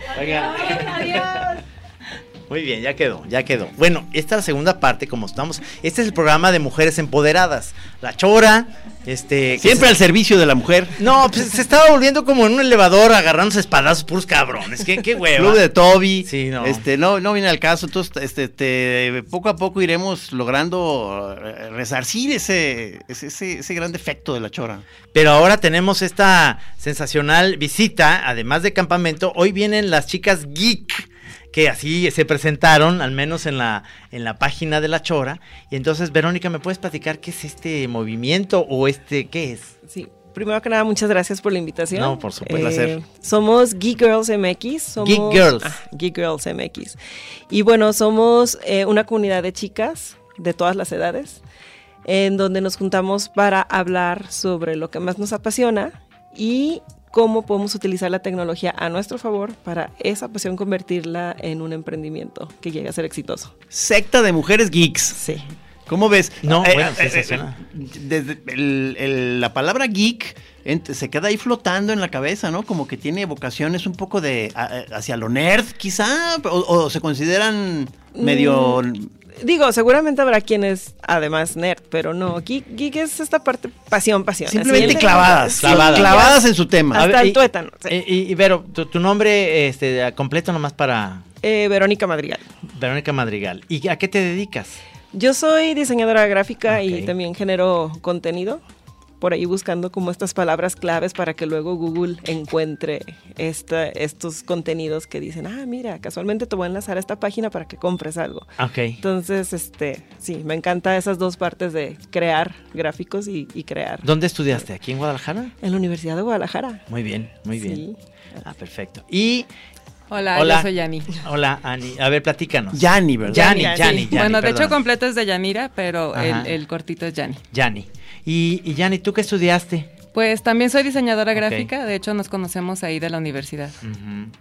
Muy bien, ya quedó, ya quedó. Bueno, esta es la segunda parte, como estamos. Este es el programa de mujeres empoderadas. La chora, este. Siempre se- al servicio de la mujer. No, pues se estaba volviendo como en un elevador agarrándose espadazos puros cabrones. Qué, qué hueva. Club de Toby. Sí, no. Este, no, no viene al caso. Entonces, este, te- poco a poco iremos logrando eh, resarcir ese, ese, ese, ese gran defecto de la chora. Pero ahora tenemos esta sensacional visita, además de campamento. Hoy vienen las chicas geek que así se presentaron, al menos en la, en la página de la Chora. Y entonces, Verónica, ¿me puedes platicar qué es este movimiento o este, qué es? Sí, primero que nada, muchas gracias por la invitación. No, por supuesto. Eh, Placer. Somos Geek Girls MX. Somos, Geek Girls. Ah, Geek Girls MX. Y bueno, somos eh, una comunidad de chicas de todas las edades, en donde nos juntamos para hablar sobre lo que más nos apasiona y cómo podemos utilizar la tecnología a nuestro favor para esa pasión convertirla en un emprendimiento que llegue a ser exitoso. Secta de mujeres geeks. Sí. ¿Cómo ves? No, Eh, bueno, eh, sensacional. eh, desde el- el- la palabra geek se queda ahí flotando en la cabeza, ¿no? Como que tiene vocaciones un poco de a- hacia lo nerd, quizá, o, o se consideran medio Digo, seguramente habrá quienes, además, nerd, pero no. Geek, geek es esta parte pasión, pasión. simplemente así, clavadas, clavadas. clavadas en su tema. Hasta ver, el y- tuétano. sí. Y, y Vero, tu, tu nombre este, completo nomás para Eh, Verónica Madrigal. Verónica Madrigal. ¿Y a qué te dedicas? Yo soy diseñadora gráfica y también genero contenido. Por ahí buscando como estas palabras claves para que luego Google encuentre esta, estos contenidos que dicen, ah, mira, casualmente te voy a enlazar a esta página para que compres algo. Ok. Entonces, este, sí, me encanta esas dos partes de crear gráficos y, y crear. ¿Dónde estudiaste? ¿Aquí en Guadalajara? En la Universidad de Guadalajara. Muy bien, muy bien. Sí. Ah, perfecto. Y Hola, Hola. yo soy Yani. hola, Ani. A ver, platícanos. Yanni, ¿verdad? Yani, Yani, Yani. Yani, bueno, de perdón. hecho completo es de Yanira, pero el cortito es Yani. Yani. Y, y Yani, ¿tú qué estudiaste? Pues también soy diseñadora gráfica, de hecho nos conocemos ahí de la universidad.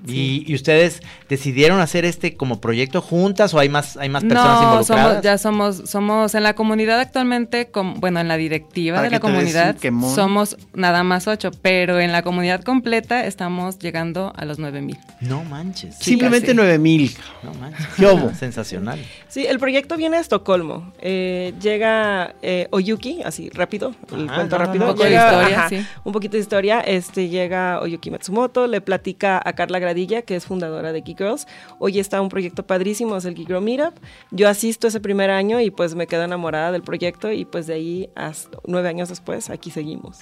¿Y, y ustedes decidieron hacer este como proyecto juntas o hay más, hay más personas No, involucradas? somos, ya somos, somos en la comunidad actualmente, com- bueno, en la directiva de la comunidad somos nada más ocho, pero en la comunidad completa estamos llegando a los nueve mil. No manches. Simplemente casi. 9000. No manches. ¿Qué hubo? Sensacional. Sí, el proyecto viene de Estocolmo. Eh, llega eh, Oyuki, así rápido, el Ajá, cuento no, no, rápido. un poco de Llega- sí. Un poquito de historia. Este llega Oyuki Matsumoto, le platica a Carla Gradilla, que es fundadora de Geek Girls. Hoy está un proyecto padrísimo, es el Geek Girl Meetup. Yo asisto ese primer año y pues me quedo enamorada del proyecto y pues de ahí hasta nueve años después aquí seguimos.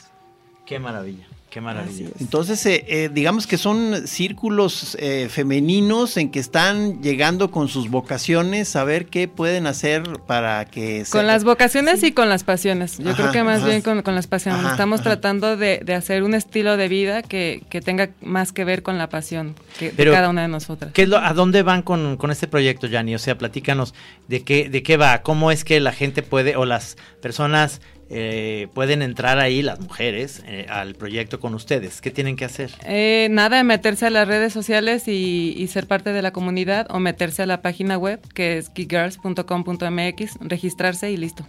Qué maravilla. Qué maravilla. Entonces, eh, eh, digamos que son círculos eh, femeninos en que están llegando con sus vocaciones a ver qué pueden hacer para que... se- Con las vocaciones y con las pasiones. Yo Ajá, creo que más ajá. bien con, con las pasiones. Ajá, Estamos ajá. tratando de, de hacer un estilo de vida que, que tenga más que ver con la pasión que de cada una de nosotras. ¿Qué es lo- ¿A dónde van con, con este proyecto, Yanni? O sea, platícanos de qué, de qué va, cómo es que la gente puede, o las personas eh, pueden entrar ahí, las mujeres, eh, al proyecto con ustedes. ¿Qué tienen que hacer? Eh, nada meterse a las redes sociales y, y ser parte de la comunidad o meterse a la página web que es geekgirls.com.mx, registrarse y listo.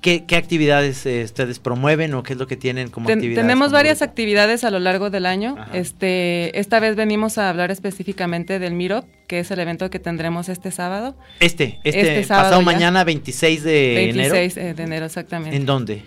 ¿Qué, qué actividades eh, ustedes promueven o qué es lo que tienen como Ten- actividades? tenemos varias grupo? actividades a lo largo del año. Ajá. Este, esta vez venimos a hablar específicamente del Meetup, que es el evento que tendremos este sábado. Este, este, Este sábado pasado ya. mañana 26 de 26 enero. eh, de enero, exactamente. ¿En dónde?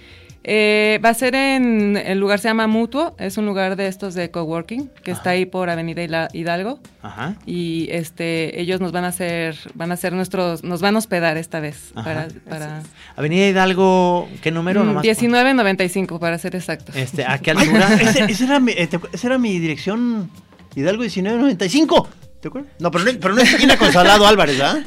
Eh, va a ser en el lugar se llama Mutuo, es un lugar de estos de coworking que está ahí por Avenida Hidalgo Ajá. y este ellos nos van a hacer van a ser nuestros nos van a hospedar esta vez Ajá. para, para Avenida Hidalgo, ¿qué número? Nomás? 1995 para ser exactos. Este, ¿A qué *laughs* altura? ese- esa era, mi, te acu- esa era mi dirección Hidalgo 1995. ¿Te acuerdas? No, pero no, pero no es esquina con Salado Álvarez. Eh,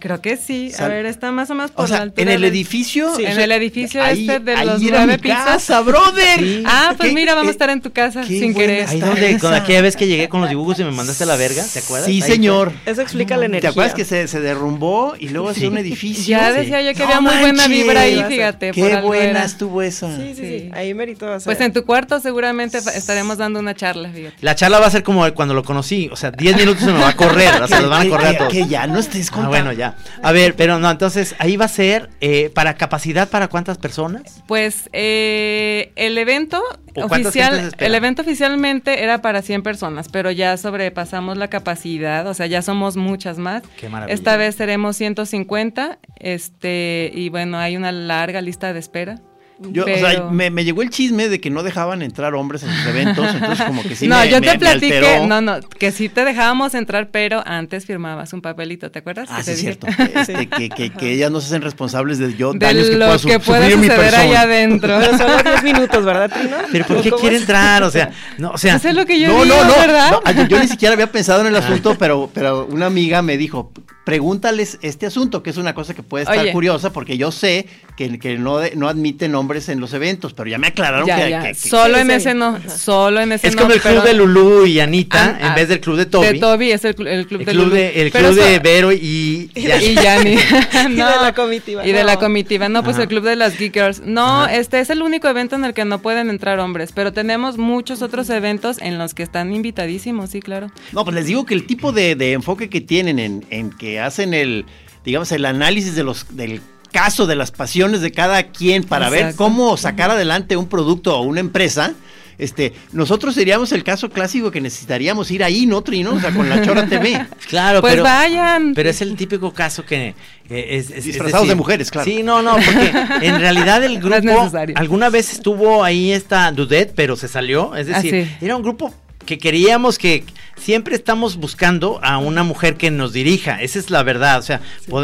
creo que sí. A ver, está más o menos por O sea, la altura en el edificio. Sí, en el edificio ahí- este de ahí los era nueve mi pisos. casa, brother. Sí. Ah, pues ¿Qué- mira, vamos a eh, estar en tu casa qué sin querer. Ahí donde, con aquella vez que llegué con los dibujos y me mandaste a la verga, ¿te acuerdas? Sí, Ahí fue. señor. Eso explica la ¿Te energía. acuerdas que se, se derrumbó y luego hacía un edificio? Ya Sí. decía yo que No había muy buena vibra ahí, fíjate. por Qué algo buena estuvo esa. Sí, sí, sí. Sí. Ahí a ser. Pues en tu cuarto seguramente estaremos dando una charla, fíjate. La charla va a ser como cuando lo conocí, o sea, 10 minutos se nos va a correr, o sea, nos van a correr a todos. que ya no Ah, bueno, ya. A ver, pero no, entonces ahí va a ser eh, para capacidad para cuántas personas? Pues eh, el evento ¿O cuántas gentes se oficial, el evento oficialmente era para 100 personas, pero ya sobrepasamos la capacidad, o sea, ya somos muchas más. Qué maravilla. Esta vez seremos 150, este, y bueno, hay una larga lista de espera. Yo, o sea, me, me llegó el chisme de que no dejaban entrar hombres en sus eventos, entonces como que sí *laughs* no, me, yo te me platiqué, no, no, que sí te dejábamos entrar, pero antes firmabas un papelito, ¿te acuerdas? Ah, Que sí, te es cierto. Este, *laughs* que, que, que ellas no se hacen responsables de yo de daños que lo pueda su- que mi suceder allá adentro. Pero solo 10 minutos, ¿verdad, Trino? Pero ¿por qué ¿Cómo quiere es? entrar? O sea, no, o sea, Eso es lo que yo No, digo, no, no, ¿verdad? no, yo, yo ni *laughs* siquiera había pensado en el asunto, pero, pero una amiga me dijo, pregúntales este asunto, que es una cosa que puede estar Oye. curiosa, porque yo sé que, que no, de- no admiten hombres en los eventos, pero ya me aclararon Ya, que, ya, que- que- Solo en ese no, solo en ese es no. como el club pero- de Lulú y Anita Ah, en vez del club de Toby. De Toby es el, cl- el club el de club Lulu. de, el Pero club de Vero y, y Yanni. *laughs* Y de la comitiva. Y de la comitiva. No, pues Ajá. el club de las Geek Girls. No, Ajá. este es el único evento en el que no pueden entrar hombres, pero tenemos muchos otros eventos en los que están invitadísimos, sí, claro. No, pues les digo que el tipo de, de enfoque que tienen en, en que hacen el, digamos, el análisis de los, del caso, de las pasiones de cada quien para ver cómo sacar adelante un producto o una empresa. Este, nosotros seríamos el caso clásico que necesitaríamos ir ahí, ¿no, Trino? O sea, con la Chora TV. *laughs* Claro, Pues pero, vayan. pero es el típico caso que eh, es, es- es Disfrazados de mujeres, claro. Sí, no, no, porque en realidad el *laughs* No es grupo necesario. alguna vez estuvo ahí esta Dudet, pero se salió, es Ah, decir, sí. era un grupo que queríamos que siempre estamos buscando a una mujer que nos dirija, esa es la verdad, o sea,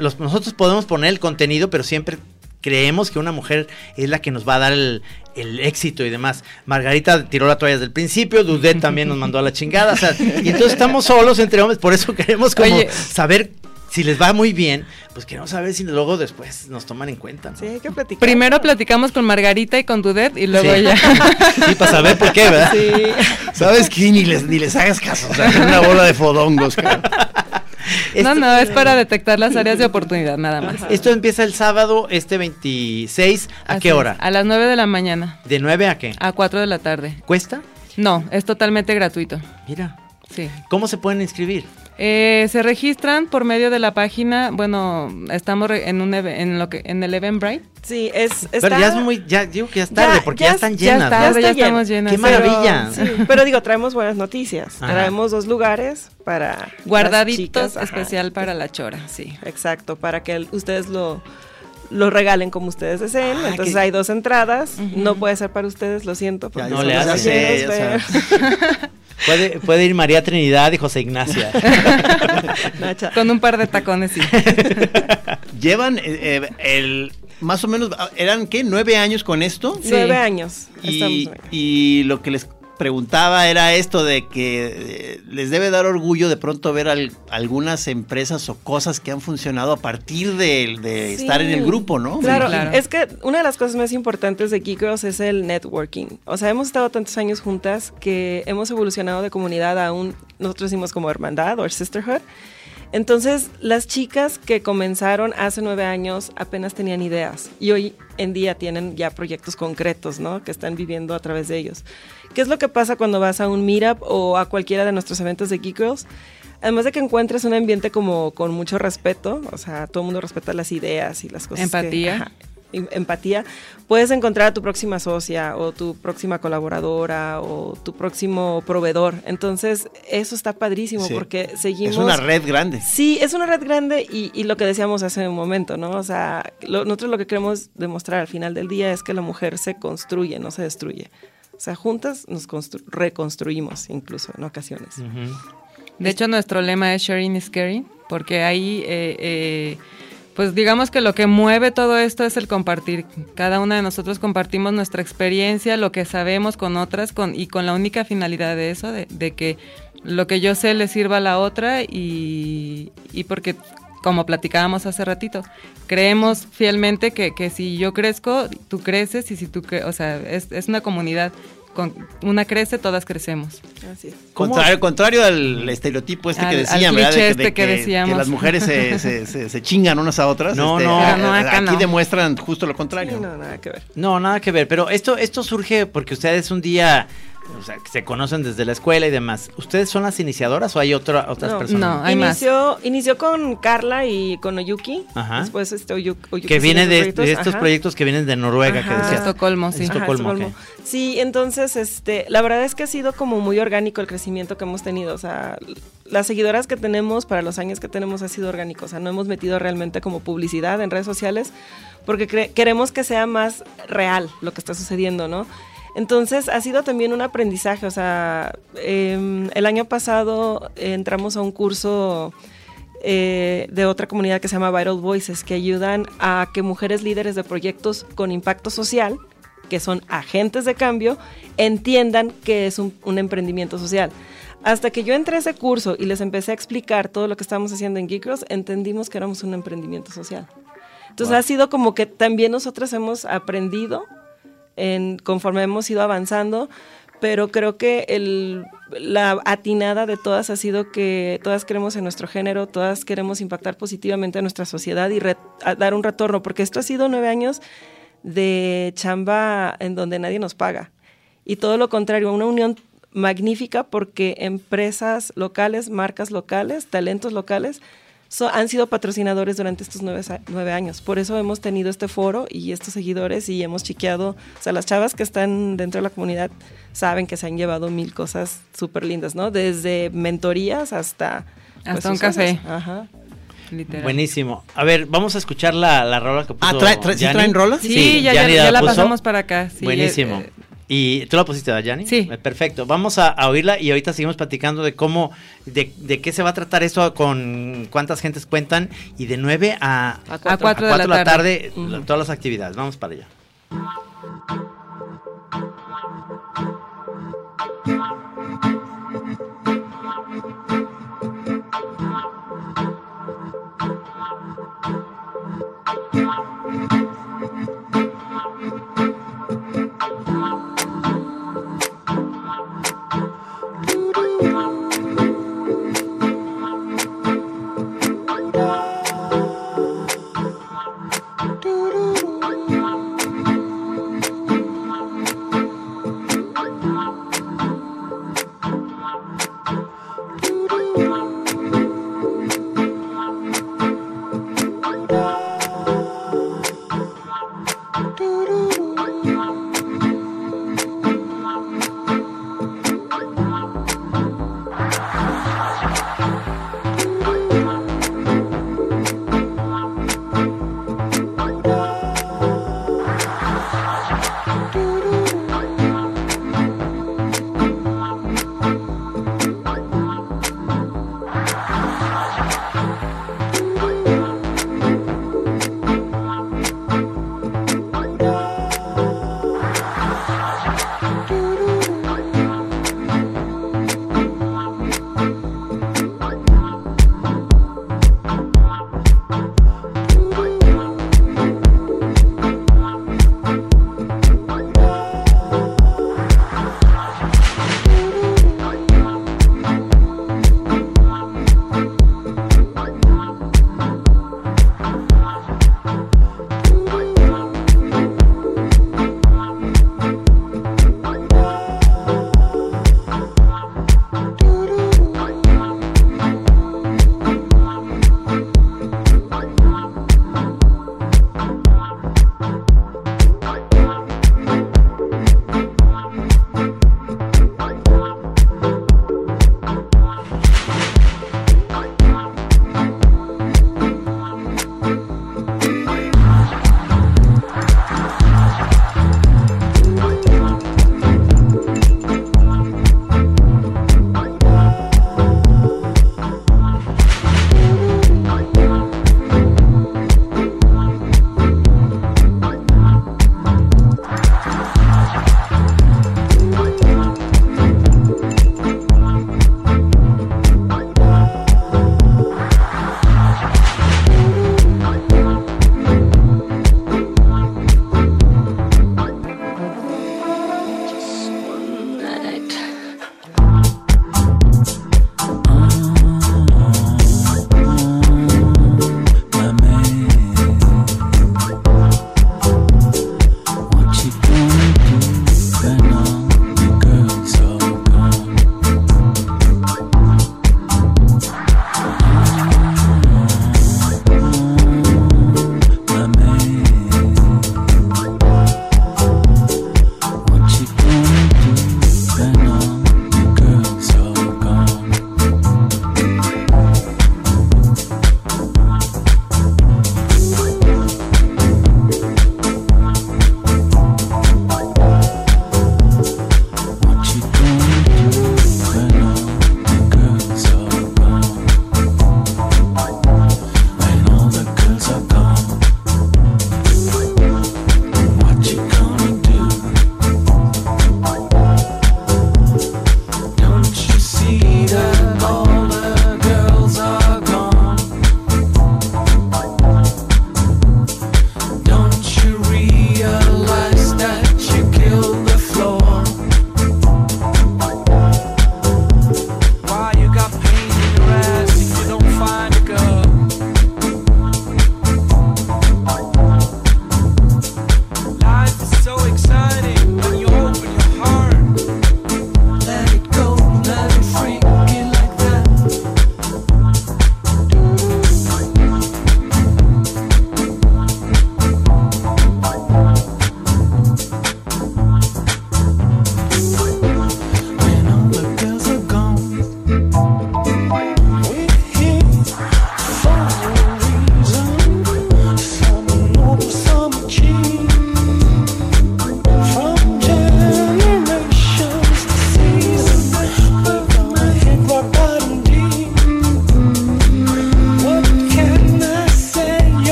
los- nosotros podemos poner el contenido, pero siempre creemos que una mujer es la que nos va a dar el, el éxito y demás. Margarita tiró la toalla desde el principio, Dudet también nos mandó a la chingada, o sea, y entonces estamos solos entre hombres, por eso queremos como Oye. saber si les va muy bien, pues queremos saber si luego después nos toman en cuenta. ¿no? Sí, hay que platicar. Primero platicamos con Margarita y con Dudet y luego Sí. ya. *laughs* Sí, para saber por qué, ¿verdad? Sí. ¿Sabes qué? Ni les, ni les hagas caso. O sea, son una bola de fodongos. No, no, es para detectar las áreas de oportunidad, nada más. Esto empieza el sábado, este 26. ¿A Así qué es, hora? A las 9 de la mañana, ¿De 9 a qué? a 4 de la tarde. ¿Cuesta? No, es totalmente gratuito. Mira. Sí. ¿Cómo se pueden inscribir? Eh, se registran por medio de la página, bueno, estamos re- en un en lo que en el Eventbrite. Sí, es. Pero está- ya es muy, ya digo que ya es tarde, Ya- porque ya ya, es- están ya llenas. está, ¿no? ya, está lleno. estamos llenas. ¡Qué Pero- maravilla! sí, pero digo, traemos buenas noticias. Ajá. Traemos dos lugares para. las Guardaditos, chicas, ajá. especial para la chora, sí. Exacto, para que el- ustedes lo, lo regalen como ustedes deseen. Ah, Entonces que- hay dos entradas. No puede ser para ustedes, lo siento. porque no le hace, *laughs* Puede, puede ir María Trinidad y José Ignacia. *laughs* Nacha. Con un par de tacones, sí. *laughs* Llevan eh, eh, el, Más o menos, ¿eran qué? ¿Nueve años con esto? Nueve años. Estamos Y, y lo que les preguntaba era esto de que eh, les debe dar orgullo de pronto ver al- algunas empresas o cosas que han funcionado a partir de, de Sí. estar en el grupo, ¿no? Claro, claro. es que una de las cosas más importantes de Geek Girls es el networking. O sea, hemos estado tantos años juntas que hemos evolucionado de comunidad a un, nosotros decimos como hermandad o sisterhood. Entonces, las chicas que comenzaron hace nueve años apenas tenían ideas y hoy en día tienen ya proyectos concretos, ¿no? Que están viviendo a través de ellos. ¿Qué es lo que pasa cuando vas a un meetup o a cualquiera de nuestros eventos de Geek Girls? Además de que encuentres un ambiente como con mucho respeto, o sea, todo el mundo respeta las ideas y las cosas. que- Empatía. ajá, em- empatía, puedes encontrar a tu próxima socia o tu próxima colaboradora o tu próximo proveedor. Entonces, eso está padrísimo Sí. porque seguimos... Es una red grande. Sí, es una red grande y, y lo que decíamos hace un momento, ¿no? O sea, lo- nosotros lo que queremos demostrar al final del día es que la mujer se construye, no se destruye. O sea, juntas nos constru- reconstruimos incluso en ocasiones. De hecho, nuestro lema es Sharing is Caring, porque ahí, eh, eh, pues digamos que lo que mueve todo esto es el compartir. Cada una de nosotros compartimos nuestra experiencia, lo que sabemos con otras, con, y con la única finalidad de eso, de, de que lo que yo sé le sirva a la otra y, y porque, como platicábamos hace ratito, creemos fielmente que, que si yo crezco, tú creces y si tú, cre- o sea, es, es una comunidad. Con, una crece, todas crecemos. Así es. Contrario, contrario al estereotipo este que decían, al ¿verdad? De que- este de que decíamos. las mujeres se, *laughs* se- se- se chingan unas a otras. No, este, no. a- Pero no, acá aquí no. demuestran justo lo contrario. Sí, no, nada que ver. No, nada que ver. Pero esto, esto surge porque ustedes un día, o sea, que se conocen desde la escuela y demás. ¿Ustedes son las iniciadoras o hay otra, otras No. personas? No, hay más. inició, inició con Carla y con Oyuki. Ajá. Después este Oyu- Oyuki Que viene de, estos ajá. proyectos que vienen de Noruega, Ajá. que De decías. Estocolmo, sí. Ajá, Estocolmo, Estocolmo. Sí, entonces, este, la verdad es que ha sido como muy orgánico el crecimiento que hemos tenido. O sea, las seguidoras que tenemos para los años que tenemos ha sido orgánico. O sea, no hemos metido realmente como publicidad en redes sociales porque queremos que sea más real lo que está sucediendo, ¿no? Entonces ha sido también un aprendizaje, o sea, em, el año pasado entramos a un curso eh, de otra comunidad que se llama Vital Voices, que ayudan a que mujeres líderes de proyectos con impacto social, que son agentes de cambio, entiendan que es un, un emprendimiento social. Hasta que yo entré a ese curso y les empecé a explicar todo lo que estábamos haciendo en Geek Girls, entendimos que éramos un emprendimiento social. Entonces ha sido como que también nosotras hemos aprendido en, conforme hemos ido avanzando, pero creo que el, la atinada de todas ha sido que todas queremos en nuestro género, todas queremos impactar positivamente a nuestra sociedad y re- dar un retorno, porque esto ha sido nueve años de chamba en donde nadie nos paga. Y todo lo contrario, una unión magnífica porque empresas locales, marcas locales, talentos locales, so- han sido patrocinadores durante estos nueve, nueve años. Por eso hemos tenido este foro y estos seguidores y hemos chiqueado, o sea, las chavas que están dentro de la comunidad saben que se han llevado mil cosas súper lindas, ¿no? Desde mentorías hasta... pues, Hasta un café. Ajá. Literal. Buenísimo. A ver, vamos a escuchar la, la rola que puso Ah, ¿trae- trae- sí traen rola? Sí, ya, ya- la puso. pasamos para acá. sí, Buenísimo. eh, ¿Y tú la pusiste, ¿verdad, Yanni? Sí. Eh, Perfecto. Vamos a, a oírla y ahorita seguimos platicando de cómo, de, de qué se va a tratar esto, con cuántas gentes cuentan y de 9 a, A A cuatro. cuatro de cuatro la tarde. todas las actividades. Vamos para allá.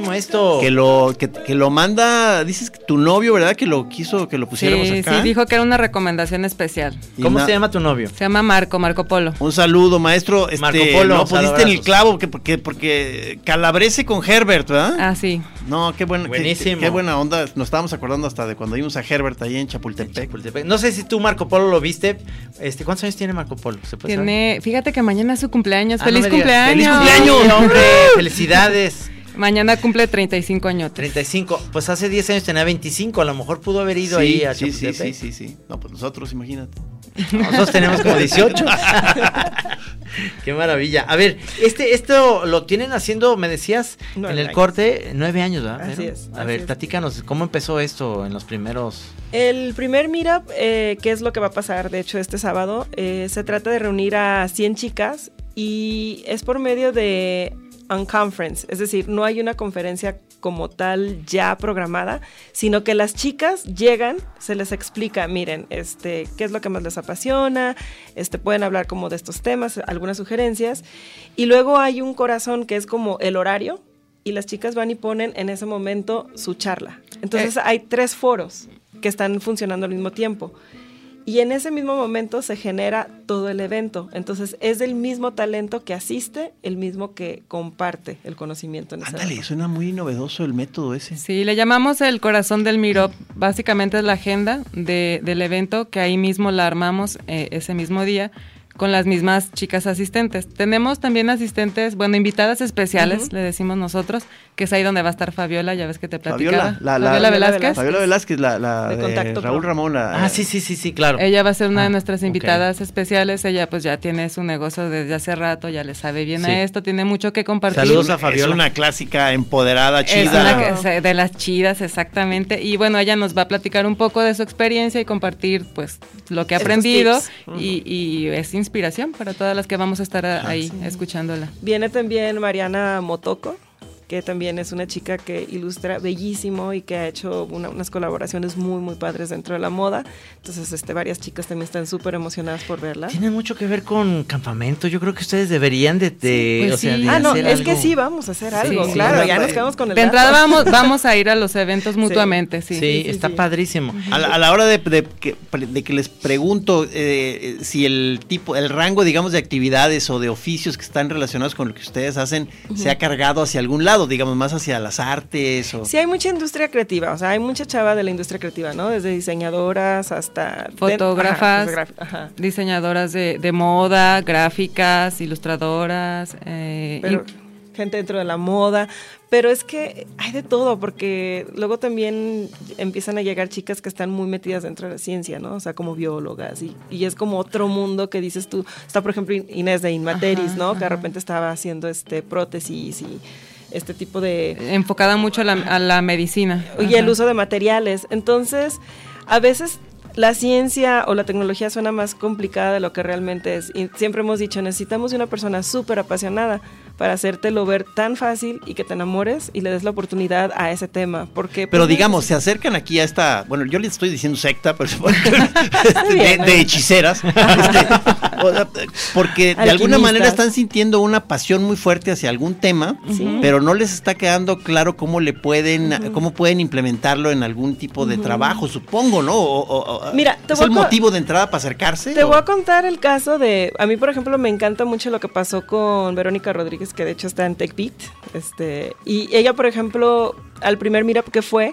Buenísimo esto. Que lo, que, que lo manda, dices que tu novio, ¿verdad? Que lo quiso, que lo pusiéramos Sí, acá. sí, dijo que era una recomendación especial. ¿Cómo se llama tu novio? Se llama Marco, Marco Polo. Un saludo, maestro. Este, Marco Polo, no pusiste en el clavo porque, porque, porque calabrese con Herbert, ¿verdad? Ah, sí. No, qué buena, qué- Buenísimo. Qué, qué buena onda. Nos estábamos acordando hasta de cuando vimos a Herbert ahí en Chapultepec. Chapultepec. No sé si tú, Marco Polo, lo viste. Este, ¿Cuántos años tiene Marco Polo? ¿Se puede saber? Tiene, fíjate que mañana es su cumpleaños. Ah, ¡Feliz cumpleaños! ¡Feliz cumpleaños, hombre! *laughs* ¡Felicidades! Mañana cumple 35 años. 35. Pues hace 10 años tenía 25. A lo mejor pudo haber ido Sí, ahí a sí, sí, sí, sí, sí. No, pues nosotros, imagínate. Nosotros tenemos como 18. *laughs* Qué maravilla. A ver, este, esto lo tienen haciendo, me decías, Nueve en el años. corte, nueve años, ¿verdad? Así es, A así ver, es. platícanos, ¿cómo empezó esto en los primeros? El primer meetup, eh, ¿qué es lo que va a pasar? De hecho, este sábado, eh, se trata de reunir a 100 chicas y es por medio de Unconference, es decir, no hay una conferencia como tal ya programada, sino que las chicas llegan, se les explica, miren, este, qué es lo que más les apasiona, este, pueden hablar como de estos temas, algunas sugerencias, y luego hay un corazón que es como el horario, y las chicas van y ponen en ese momento su charla. Entonces hay tres foros que están funcionando al mismo tiempo. Y en ese mismo momento se genera todo el evento. Entonces es del mismo talento que asiste, el mismo que comparte el conocimiento en Ándale, suena muy novedoso el método ese. Sí, le llamamos el corazón del Mirop. Básicamente es la agenda de- del evento que ahí mismo la armamos eh, ese mismo día con las mismas chicas asistentes. Tenemos también asistentes, bueno, invitadas especiales, le decimos nosotros, que es ahí donde va a estar Fabiola, ya ves que te platicaba. Fabiola, la, la, Fabiola Velázquez. Fabiola Velázquez, la, la De de, Contacto Raúl. Ramón. la- Ah, sí, sí, sí, sí, claro. Ella va a ser una Ah, de nuestras ok. invitadas especiales. Ella pues ya tiene su negocio desde hace rato, ya le sabe bien Sí. a esto, tiene mucho que compartir. Saludos a Es Fabiola. una clásica empoderada, Es chida. una que- se- de las chidas, exactamente. Y bueno, ella nos va a platicar un poco de su experiencia y compartir pues lo que ha aprendido y, y es inspiración para todas las que vamos a estar ahí escuchándola. Viene también Mariana Motoko, que también es una chica que ilustra bellísimo y que ha hecho una- unas colaboraciones muy, muy padres dentro de la moda. Entonces, este, varias chicas también están súper emocionadas por verla. Tiene mucho que ver con campamento. Yo creo que ustedes deberían de, de- pues o sea, sí. de Ah, no, hacer es que sí, vamos a hacer algo, Sí. claro, Sí. ya nos quedamos con el De entrada vamos, *laughs* vamos a ir a los eventos mutuamente, sí. Sí, sí, está sí. padrísimo. A la, a la hora de, de que, de que les pregunto eh, si el tipo, el rango, digamos, de actividades o de oficios que están relacionados con lo que ustedes hacen se ha cargado hacia algún lado, digamos, más hacia las artes o... Sí, hay mucha industria creativa, o sea, hay mucha chava de la industria creativa, ¿no? Desde diseñadoras hasta... Fotógrafas, Ajá, fotogra- ajá. diseñadoras de, de moda, gráficas, ilustradoras. eh, Pero y- gente dentro de la moda, pero es que hay de todo, porque luego también empiezan a llegar chicas que están muy metidas dentro de la ciencia, ¿no? O sea, como biólogas, y, y es como otro mundo que dices tú. Está, por ejemplo, In- Inés de Inmateris, Ajá, ¿no? Que de repente estaba haciendo este prótesis y este tipo de... enfocada mucho a la, a la medicina. y el Ajá. uso de materiales. Entonces, a veces la ciencia o la tecnología suena más complicada de lo que realmente es. Y siempre hemos dicho, necesitamos una persona súper apasionada para hacértelo ver tan fácil y que te enamores y le des la oportunidad a ese tema. Porque, Pero pues, digamos, se acercan aquí a esta, bueno, yo les estoy diciendo secta, pero *laughs* *laughs* de, de hechiceras, este, porque de alguna manera están sintiendo una pasión muy fuerte hacia algún tema, Sí. pero no les está quedando claro cómo le pueden, cómo pueden implementarlo en algún tipo de trabajo, supongo, ¿no? O- o- o- Mira, ¿Es el motivo de entrada para acercarse? Te o? voy a contar el caso de, a mí por ejemplo me encanta mucho lo que pasó con Verónica Rodríguez, que de hecho está en TechBeat, este, y ella por ejemplo al primer meetup que fue,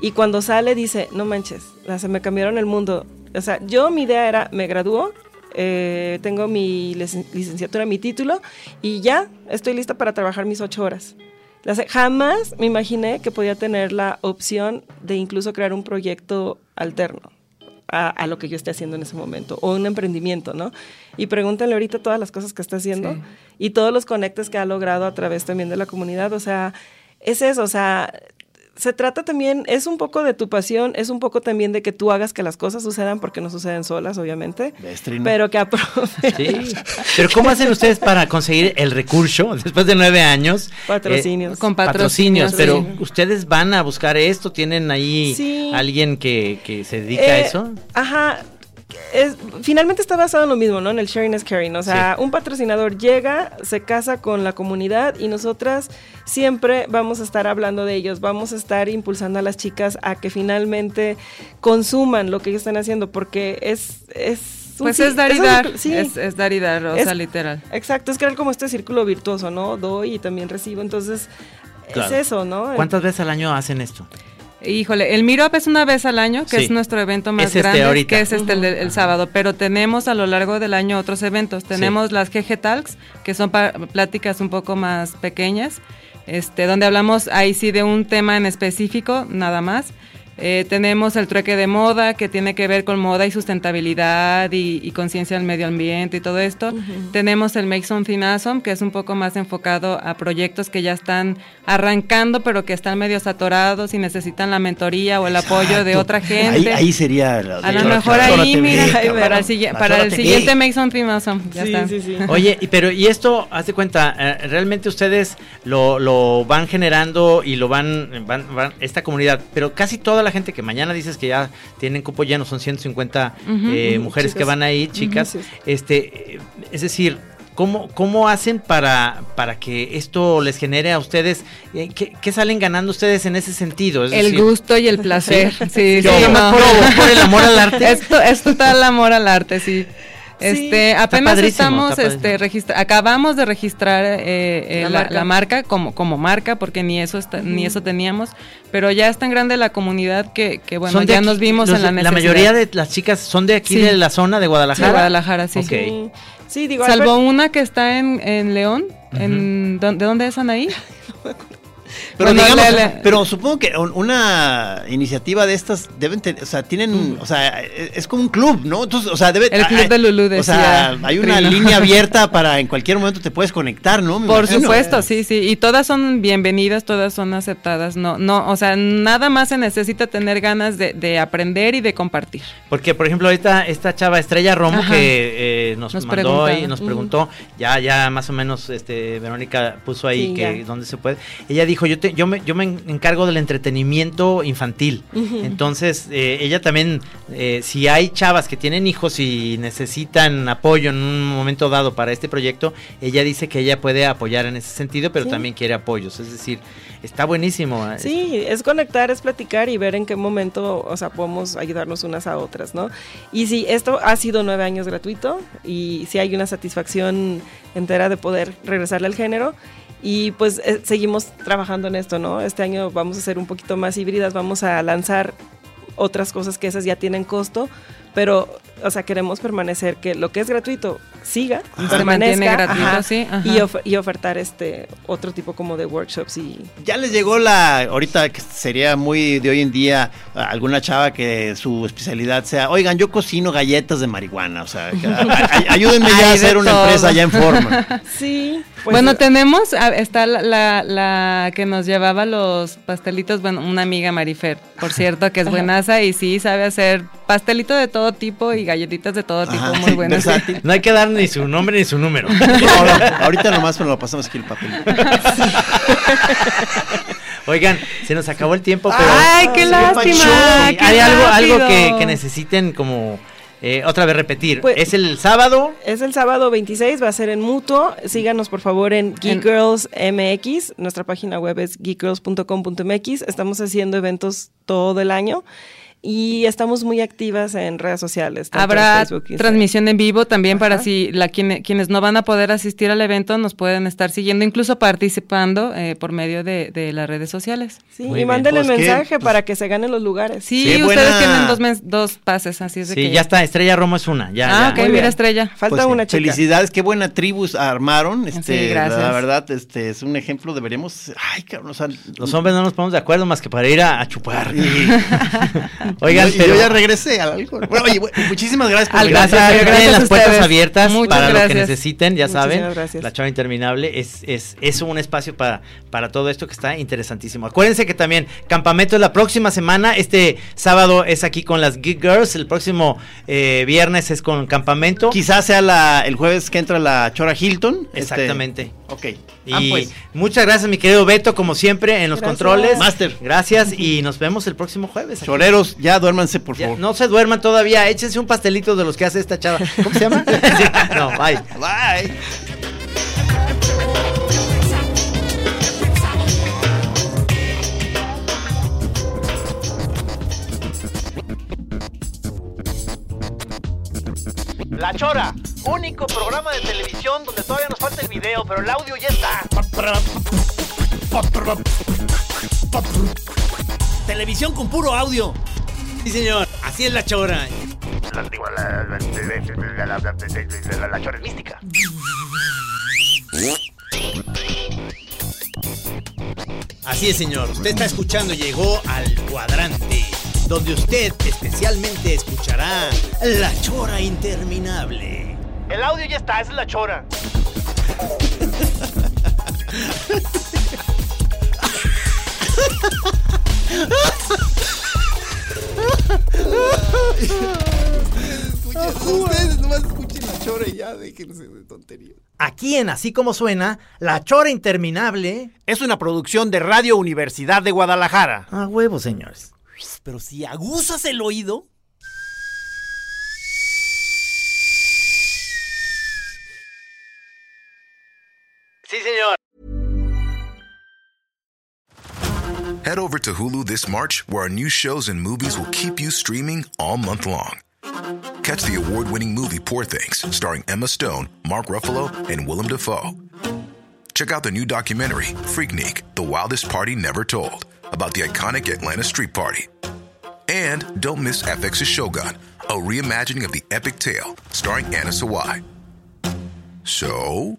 y cuando sale dice, no manches, se me cambiaron el mundo, o sea, yo mi idea era, me graduó, eh, tengo mi licen- licenciatura, mi título, y ya estoy lista para trabajar mis ocho horas. Jamás me imaginé que podía tener la opción de incluso crear un proyecto alterno a, a lo que yo esté haciendo en ese momento, o un emprendimiento, ¿no? Y pregúntale ahorita todas las cosas que está haciendo Sí. y todos los conectes que ha logrado a través también de la comunidad, o sea, es eso, o sea, se trata también, es un poco de tu pasión, es un poco también de que tú hagas que las cosas sucedan, porque no suceden solas, obviamente, Bestrino. pero que aproveches. Sí. Pero ¿cómo hacen ustedes para conseguir el recurso *laughs* después de nueve años? Patrocinios. Eh, Con patrocinios, patrocinios, pero sí. ustedes van a buscar esto, tienen ahí Sí. alguien que, que se dedica a Eh, eso. Ajá. Es, finalmente está basado en lo mismo, ¿no? En el sharing is caring. O sea, un patrocinador llega, se casa con la comunidad y nosotras siempre vamos a estar hablando de ellos, vamos a estar impulsando a las chicas a que finalmente consuman lo que ellos están haciendo, porque es... es un Pues es dar y dar, sí. es, es dar y dar, o sea, literal. Exacto, es crear como este círculo virtuoso, ¿no? Doy y también recibo, entonces Claro. es eso, ¿no? ¿Cuántas veces al año hacen esto? Híjole, el Meetup es una vez al año, que Sí. es nuestro evento más Es este grande, ahorita. que es este el, sábado, pero tenemos a lo largo del año otros eventos. Tenemos las GG Talks, que son pláticas un poco más pequeñas, este, donde hablamos ahí sí de un tema en específico, nada más. Eh, tenemos el trueque de moda, que tiene que ver con moda y sustentabilidad y, y conciencia del medio ambiente y todo esto. Tenemos el Make Something Awesome, que es un poco más enfocado a proyectos que ya están arrancando, pero que están medio atorados y necesitan la mentoría o el apoyo de otra gente. Ahí, ahí sería. la- a lo mejor ahí, TV, mira, para el, La para el TV. siguiente Make Something Awesome. Ya Sí, está. sí, sí. *laughs* Oye, y pero y esto, haz de cuenta, eh, realmente ustedes lo, lo van generando y lo van, van, van- esta comunidad, pero casi toda la gente que mañana dices que ya tienen cupo lleno, son 150 Ujú, eh, mujeres que van ahí, chicas, sí, sí. este, es decir, ¿Cómo, ¿Cómo hacen para, para que esto les genere a ustedes? eh, ¿Qué, qué salen ganando ustedes en ese sentido? Es El decir, gusto y el placer. *laughs* Sí, sí, no. por- por el amor al arte. *laughs* Esto es total amor al arte, sí. Este, apenas estamos, este, registra- acabamos de registrar eh, eh, La la, marca. la marca como, como marca, porque ni eso está- ni eso teníamos, pero ya es tan grande la comunidad que, que bueno, de ya aquí- nos vimos los en la de- necesidad. mayoría de las chicas son de aquí Sí. de la zona de Guadalajara. Guadalajara, sí. Ok. Sí, sí, digo, Salvo Albert- una que está en, en León, en, ¿dó- ¿de dónde es Anaí? *laughs* Pero Bueno, digamos, pero supongo que un- una iniciativa de estas deben tener, o sea, tienen, o sea, es, como un club, ¿no? Entonces, o sea, debe El club hay- de Lulú, O sea, hay una Trino. línea *laughs* abierta para en cualquier momento te puedes conectar, ¿no? Me Por imagino. supuesto, sí, sí, y todas son bienvenidas, todas son aceptadas, no, no, o sea, nada más se necesita tener ganas de, de aprender y de compartir. Porque, por ejemplo, ahorita esta chava Estrella Romo Ajá. que eh, nos, Nos mandó y nos preguntó, ya, ya más o menos, este, Verónica puso ahí Sí, que ya. dónde se puede. Ella dijo, yo te, yo me, yo me encargo del entretenimiento infantil. Entonces, eh, ella también, eh, si hay chavas que tienen hijos y necesitan apoyo en un momento dado para este proyecto, ella dice que ella puede apoyar en ese sentido, pero Sí. también quiere apoyos. Es decir, está buenísimo. eh, Sí, es conectar, es platicar y ver en qué momento, o sea, podemos ayudarnos unas a otras, ¿no? Y sí, esto ha sido nueve años gratuito y sí hay una satisfacción entera de poder regresarle al género. Y pues eh, seguimos trabajando en esto, ¿no? Este año vamos a ser un poquito más híbridas, vamos a lanzar otras cosas que esas ya tienen costo, pero, o sea, queremos permanecer que lo que es gratuito siga, Se permanezca, gratuito, ajá, sí, ajá. Y, of- y ofertar este otro tipo como de workshops y Ya les llegó la, ahorita que sería muy de hoy en día, alguna chava que su especialidad sea, oigan, yo cocino galletas de marihuana, o sea, que- a- a- ayúdenme ya a hacer una todo. empresa ya en forma. *laughs* Sí. pues, bueno, tenemos, está la, la, la que nos llevaba los pastelitos, bueno, una amiga Marifer, por cierto, que es buenaza y sí sabe hacer pastelito de todo tipo y galletitas de todo tipo, Ajá, muy buenas. versátil. No hay que dar ni su nombre ni su número. *laughs* No, no, ahorita nomás pero lo pasamos aquí el papel. *laughs* Oigan, se nos acabó el tiempo, pero Ay, qué lástima. Qué hay algo, algo que necesiten como eh, otra vez repetir. Pues- es el sábado. Es el sábado 26, va a ser en Mutuo. Síganos por favor en Geek Girls MX. Nuestra página web es geekgirls.com.mx. Estamos haciendo eventos todo el año y estamos muy activas en redes sociales. Habrá Facebook, transmisión en vivo también para si la, quien- quienes no van a poder asistir al evento nos pueden estar siguiendo, incluso participando eh, por medio de, de las redes sociales. Sí, Muy y mándenle Pues mensaje pues- para que se ganen los lugares. Sí, ustedes buena- tienen dos, men- dos pases, así es de Sí, que ya está. Estrella Romo es una. Ya, Ah, ya. ok, Muy mira bien. estrella. Falta Pues, una chica. Felicidades, qué buena tribus armaron. Este, Sí, gracias. La verdad, este es un ejemplo, deberíamos. Ay, cabrón, o sea, Los hombres no nos ponemos de acuerdo más que para ir a, a chupar. Oigan, *laughs* *laughs* Oigan, pero yo ya regresé al alcohol. Bueno, oye, muchísimas gracias por venir. Gracias, gracias las puertas abiertas Muchas para lo que gracias. necesiten, ya Muchísimas saben. gracias. La chava interminable es, es, es un espacio para, para todo esto que está interesantísimo. Acuérdense que también Campamento es la próxima semana. Este sábado es aquí con las Geek Girls. El próximo eh, viernes es con Campamento. Quizás sea la, el jueves que entra la Chora Hilton. este, Exactamente. ok. Y Ah, pues. muchas gracias, mi querido Beto, como siempre, en los Gracias. controles. Master. Gracias y nos vemos el próximo jueves. aquí. Choreros, ya duérmanse, por Ya, favor. no se duerman todavía, échense un pastelito de los que hace esta chava. ¿Cómo se llama? *laughs* Sí, no, bye. Bye. La Chora, único programa de televisión donde todavía nos falta el video, pero el audio ya está. Televisión con puro audio. Sí, señor. Así es la chora. La, Chora es mística. Así es, señor. Usted está escuchando, llegó al cuadrante, donde usted especialmente escuchará la chora interminable. El audio ya está, esa es la Chora. Ustedes nomás escuchen la chora y ya déjense de tonterías. Aquí en Así Como Suena, La Chora Interminable. Es una producción de Radio Universidad de Guadalajara. A huevo, señores. Pero si aguzas el oído. Sí, señor. Head over to Hulu this March, where our new shows and movies will keep you streaming all month long. Catch the award winning movie Poor Things, starring Emma Stone, Mark Ruffalo, and Willem Dafoe. Check out the new documentary, Freaknik The Wildest Party Never Told, about the iconic Atlanta Street Party. And don't miss FX's Shogun, a reimagining of the epic tale, starring Anna Sawai. So,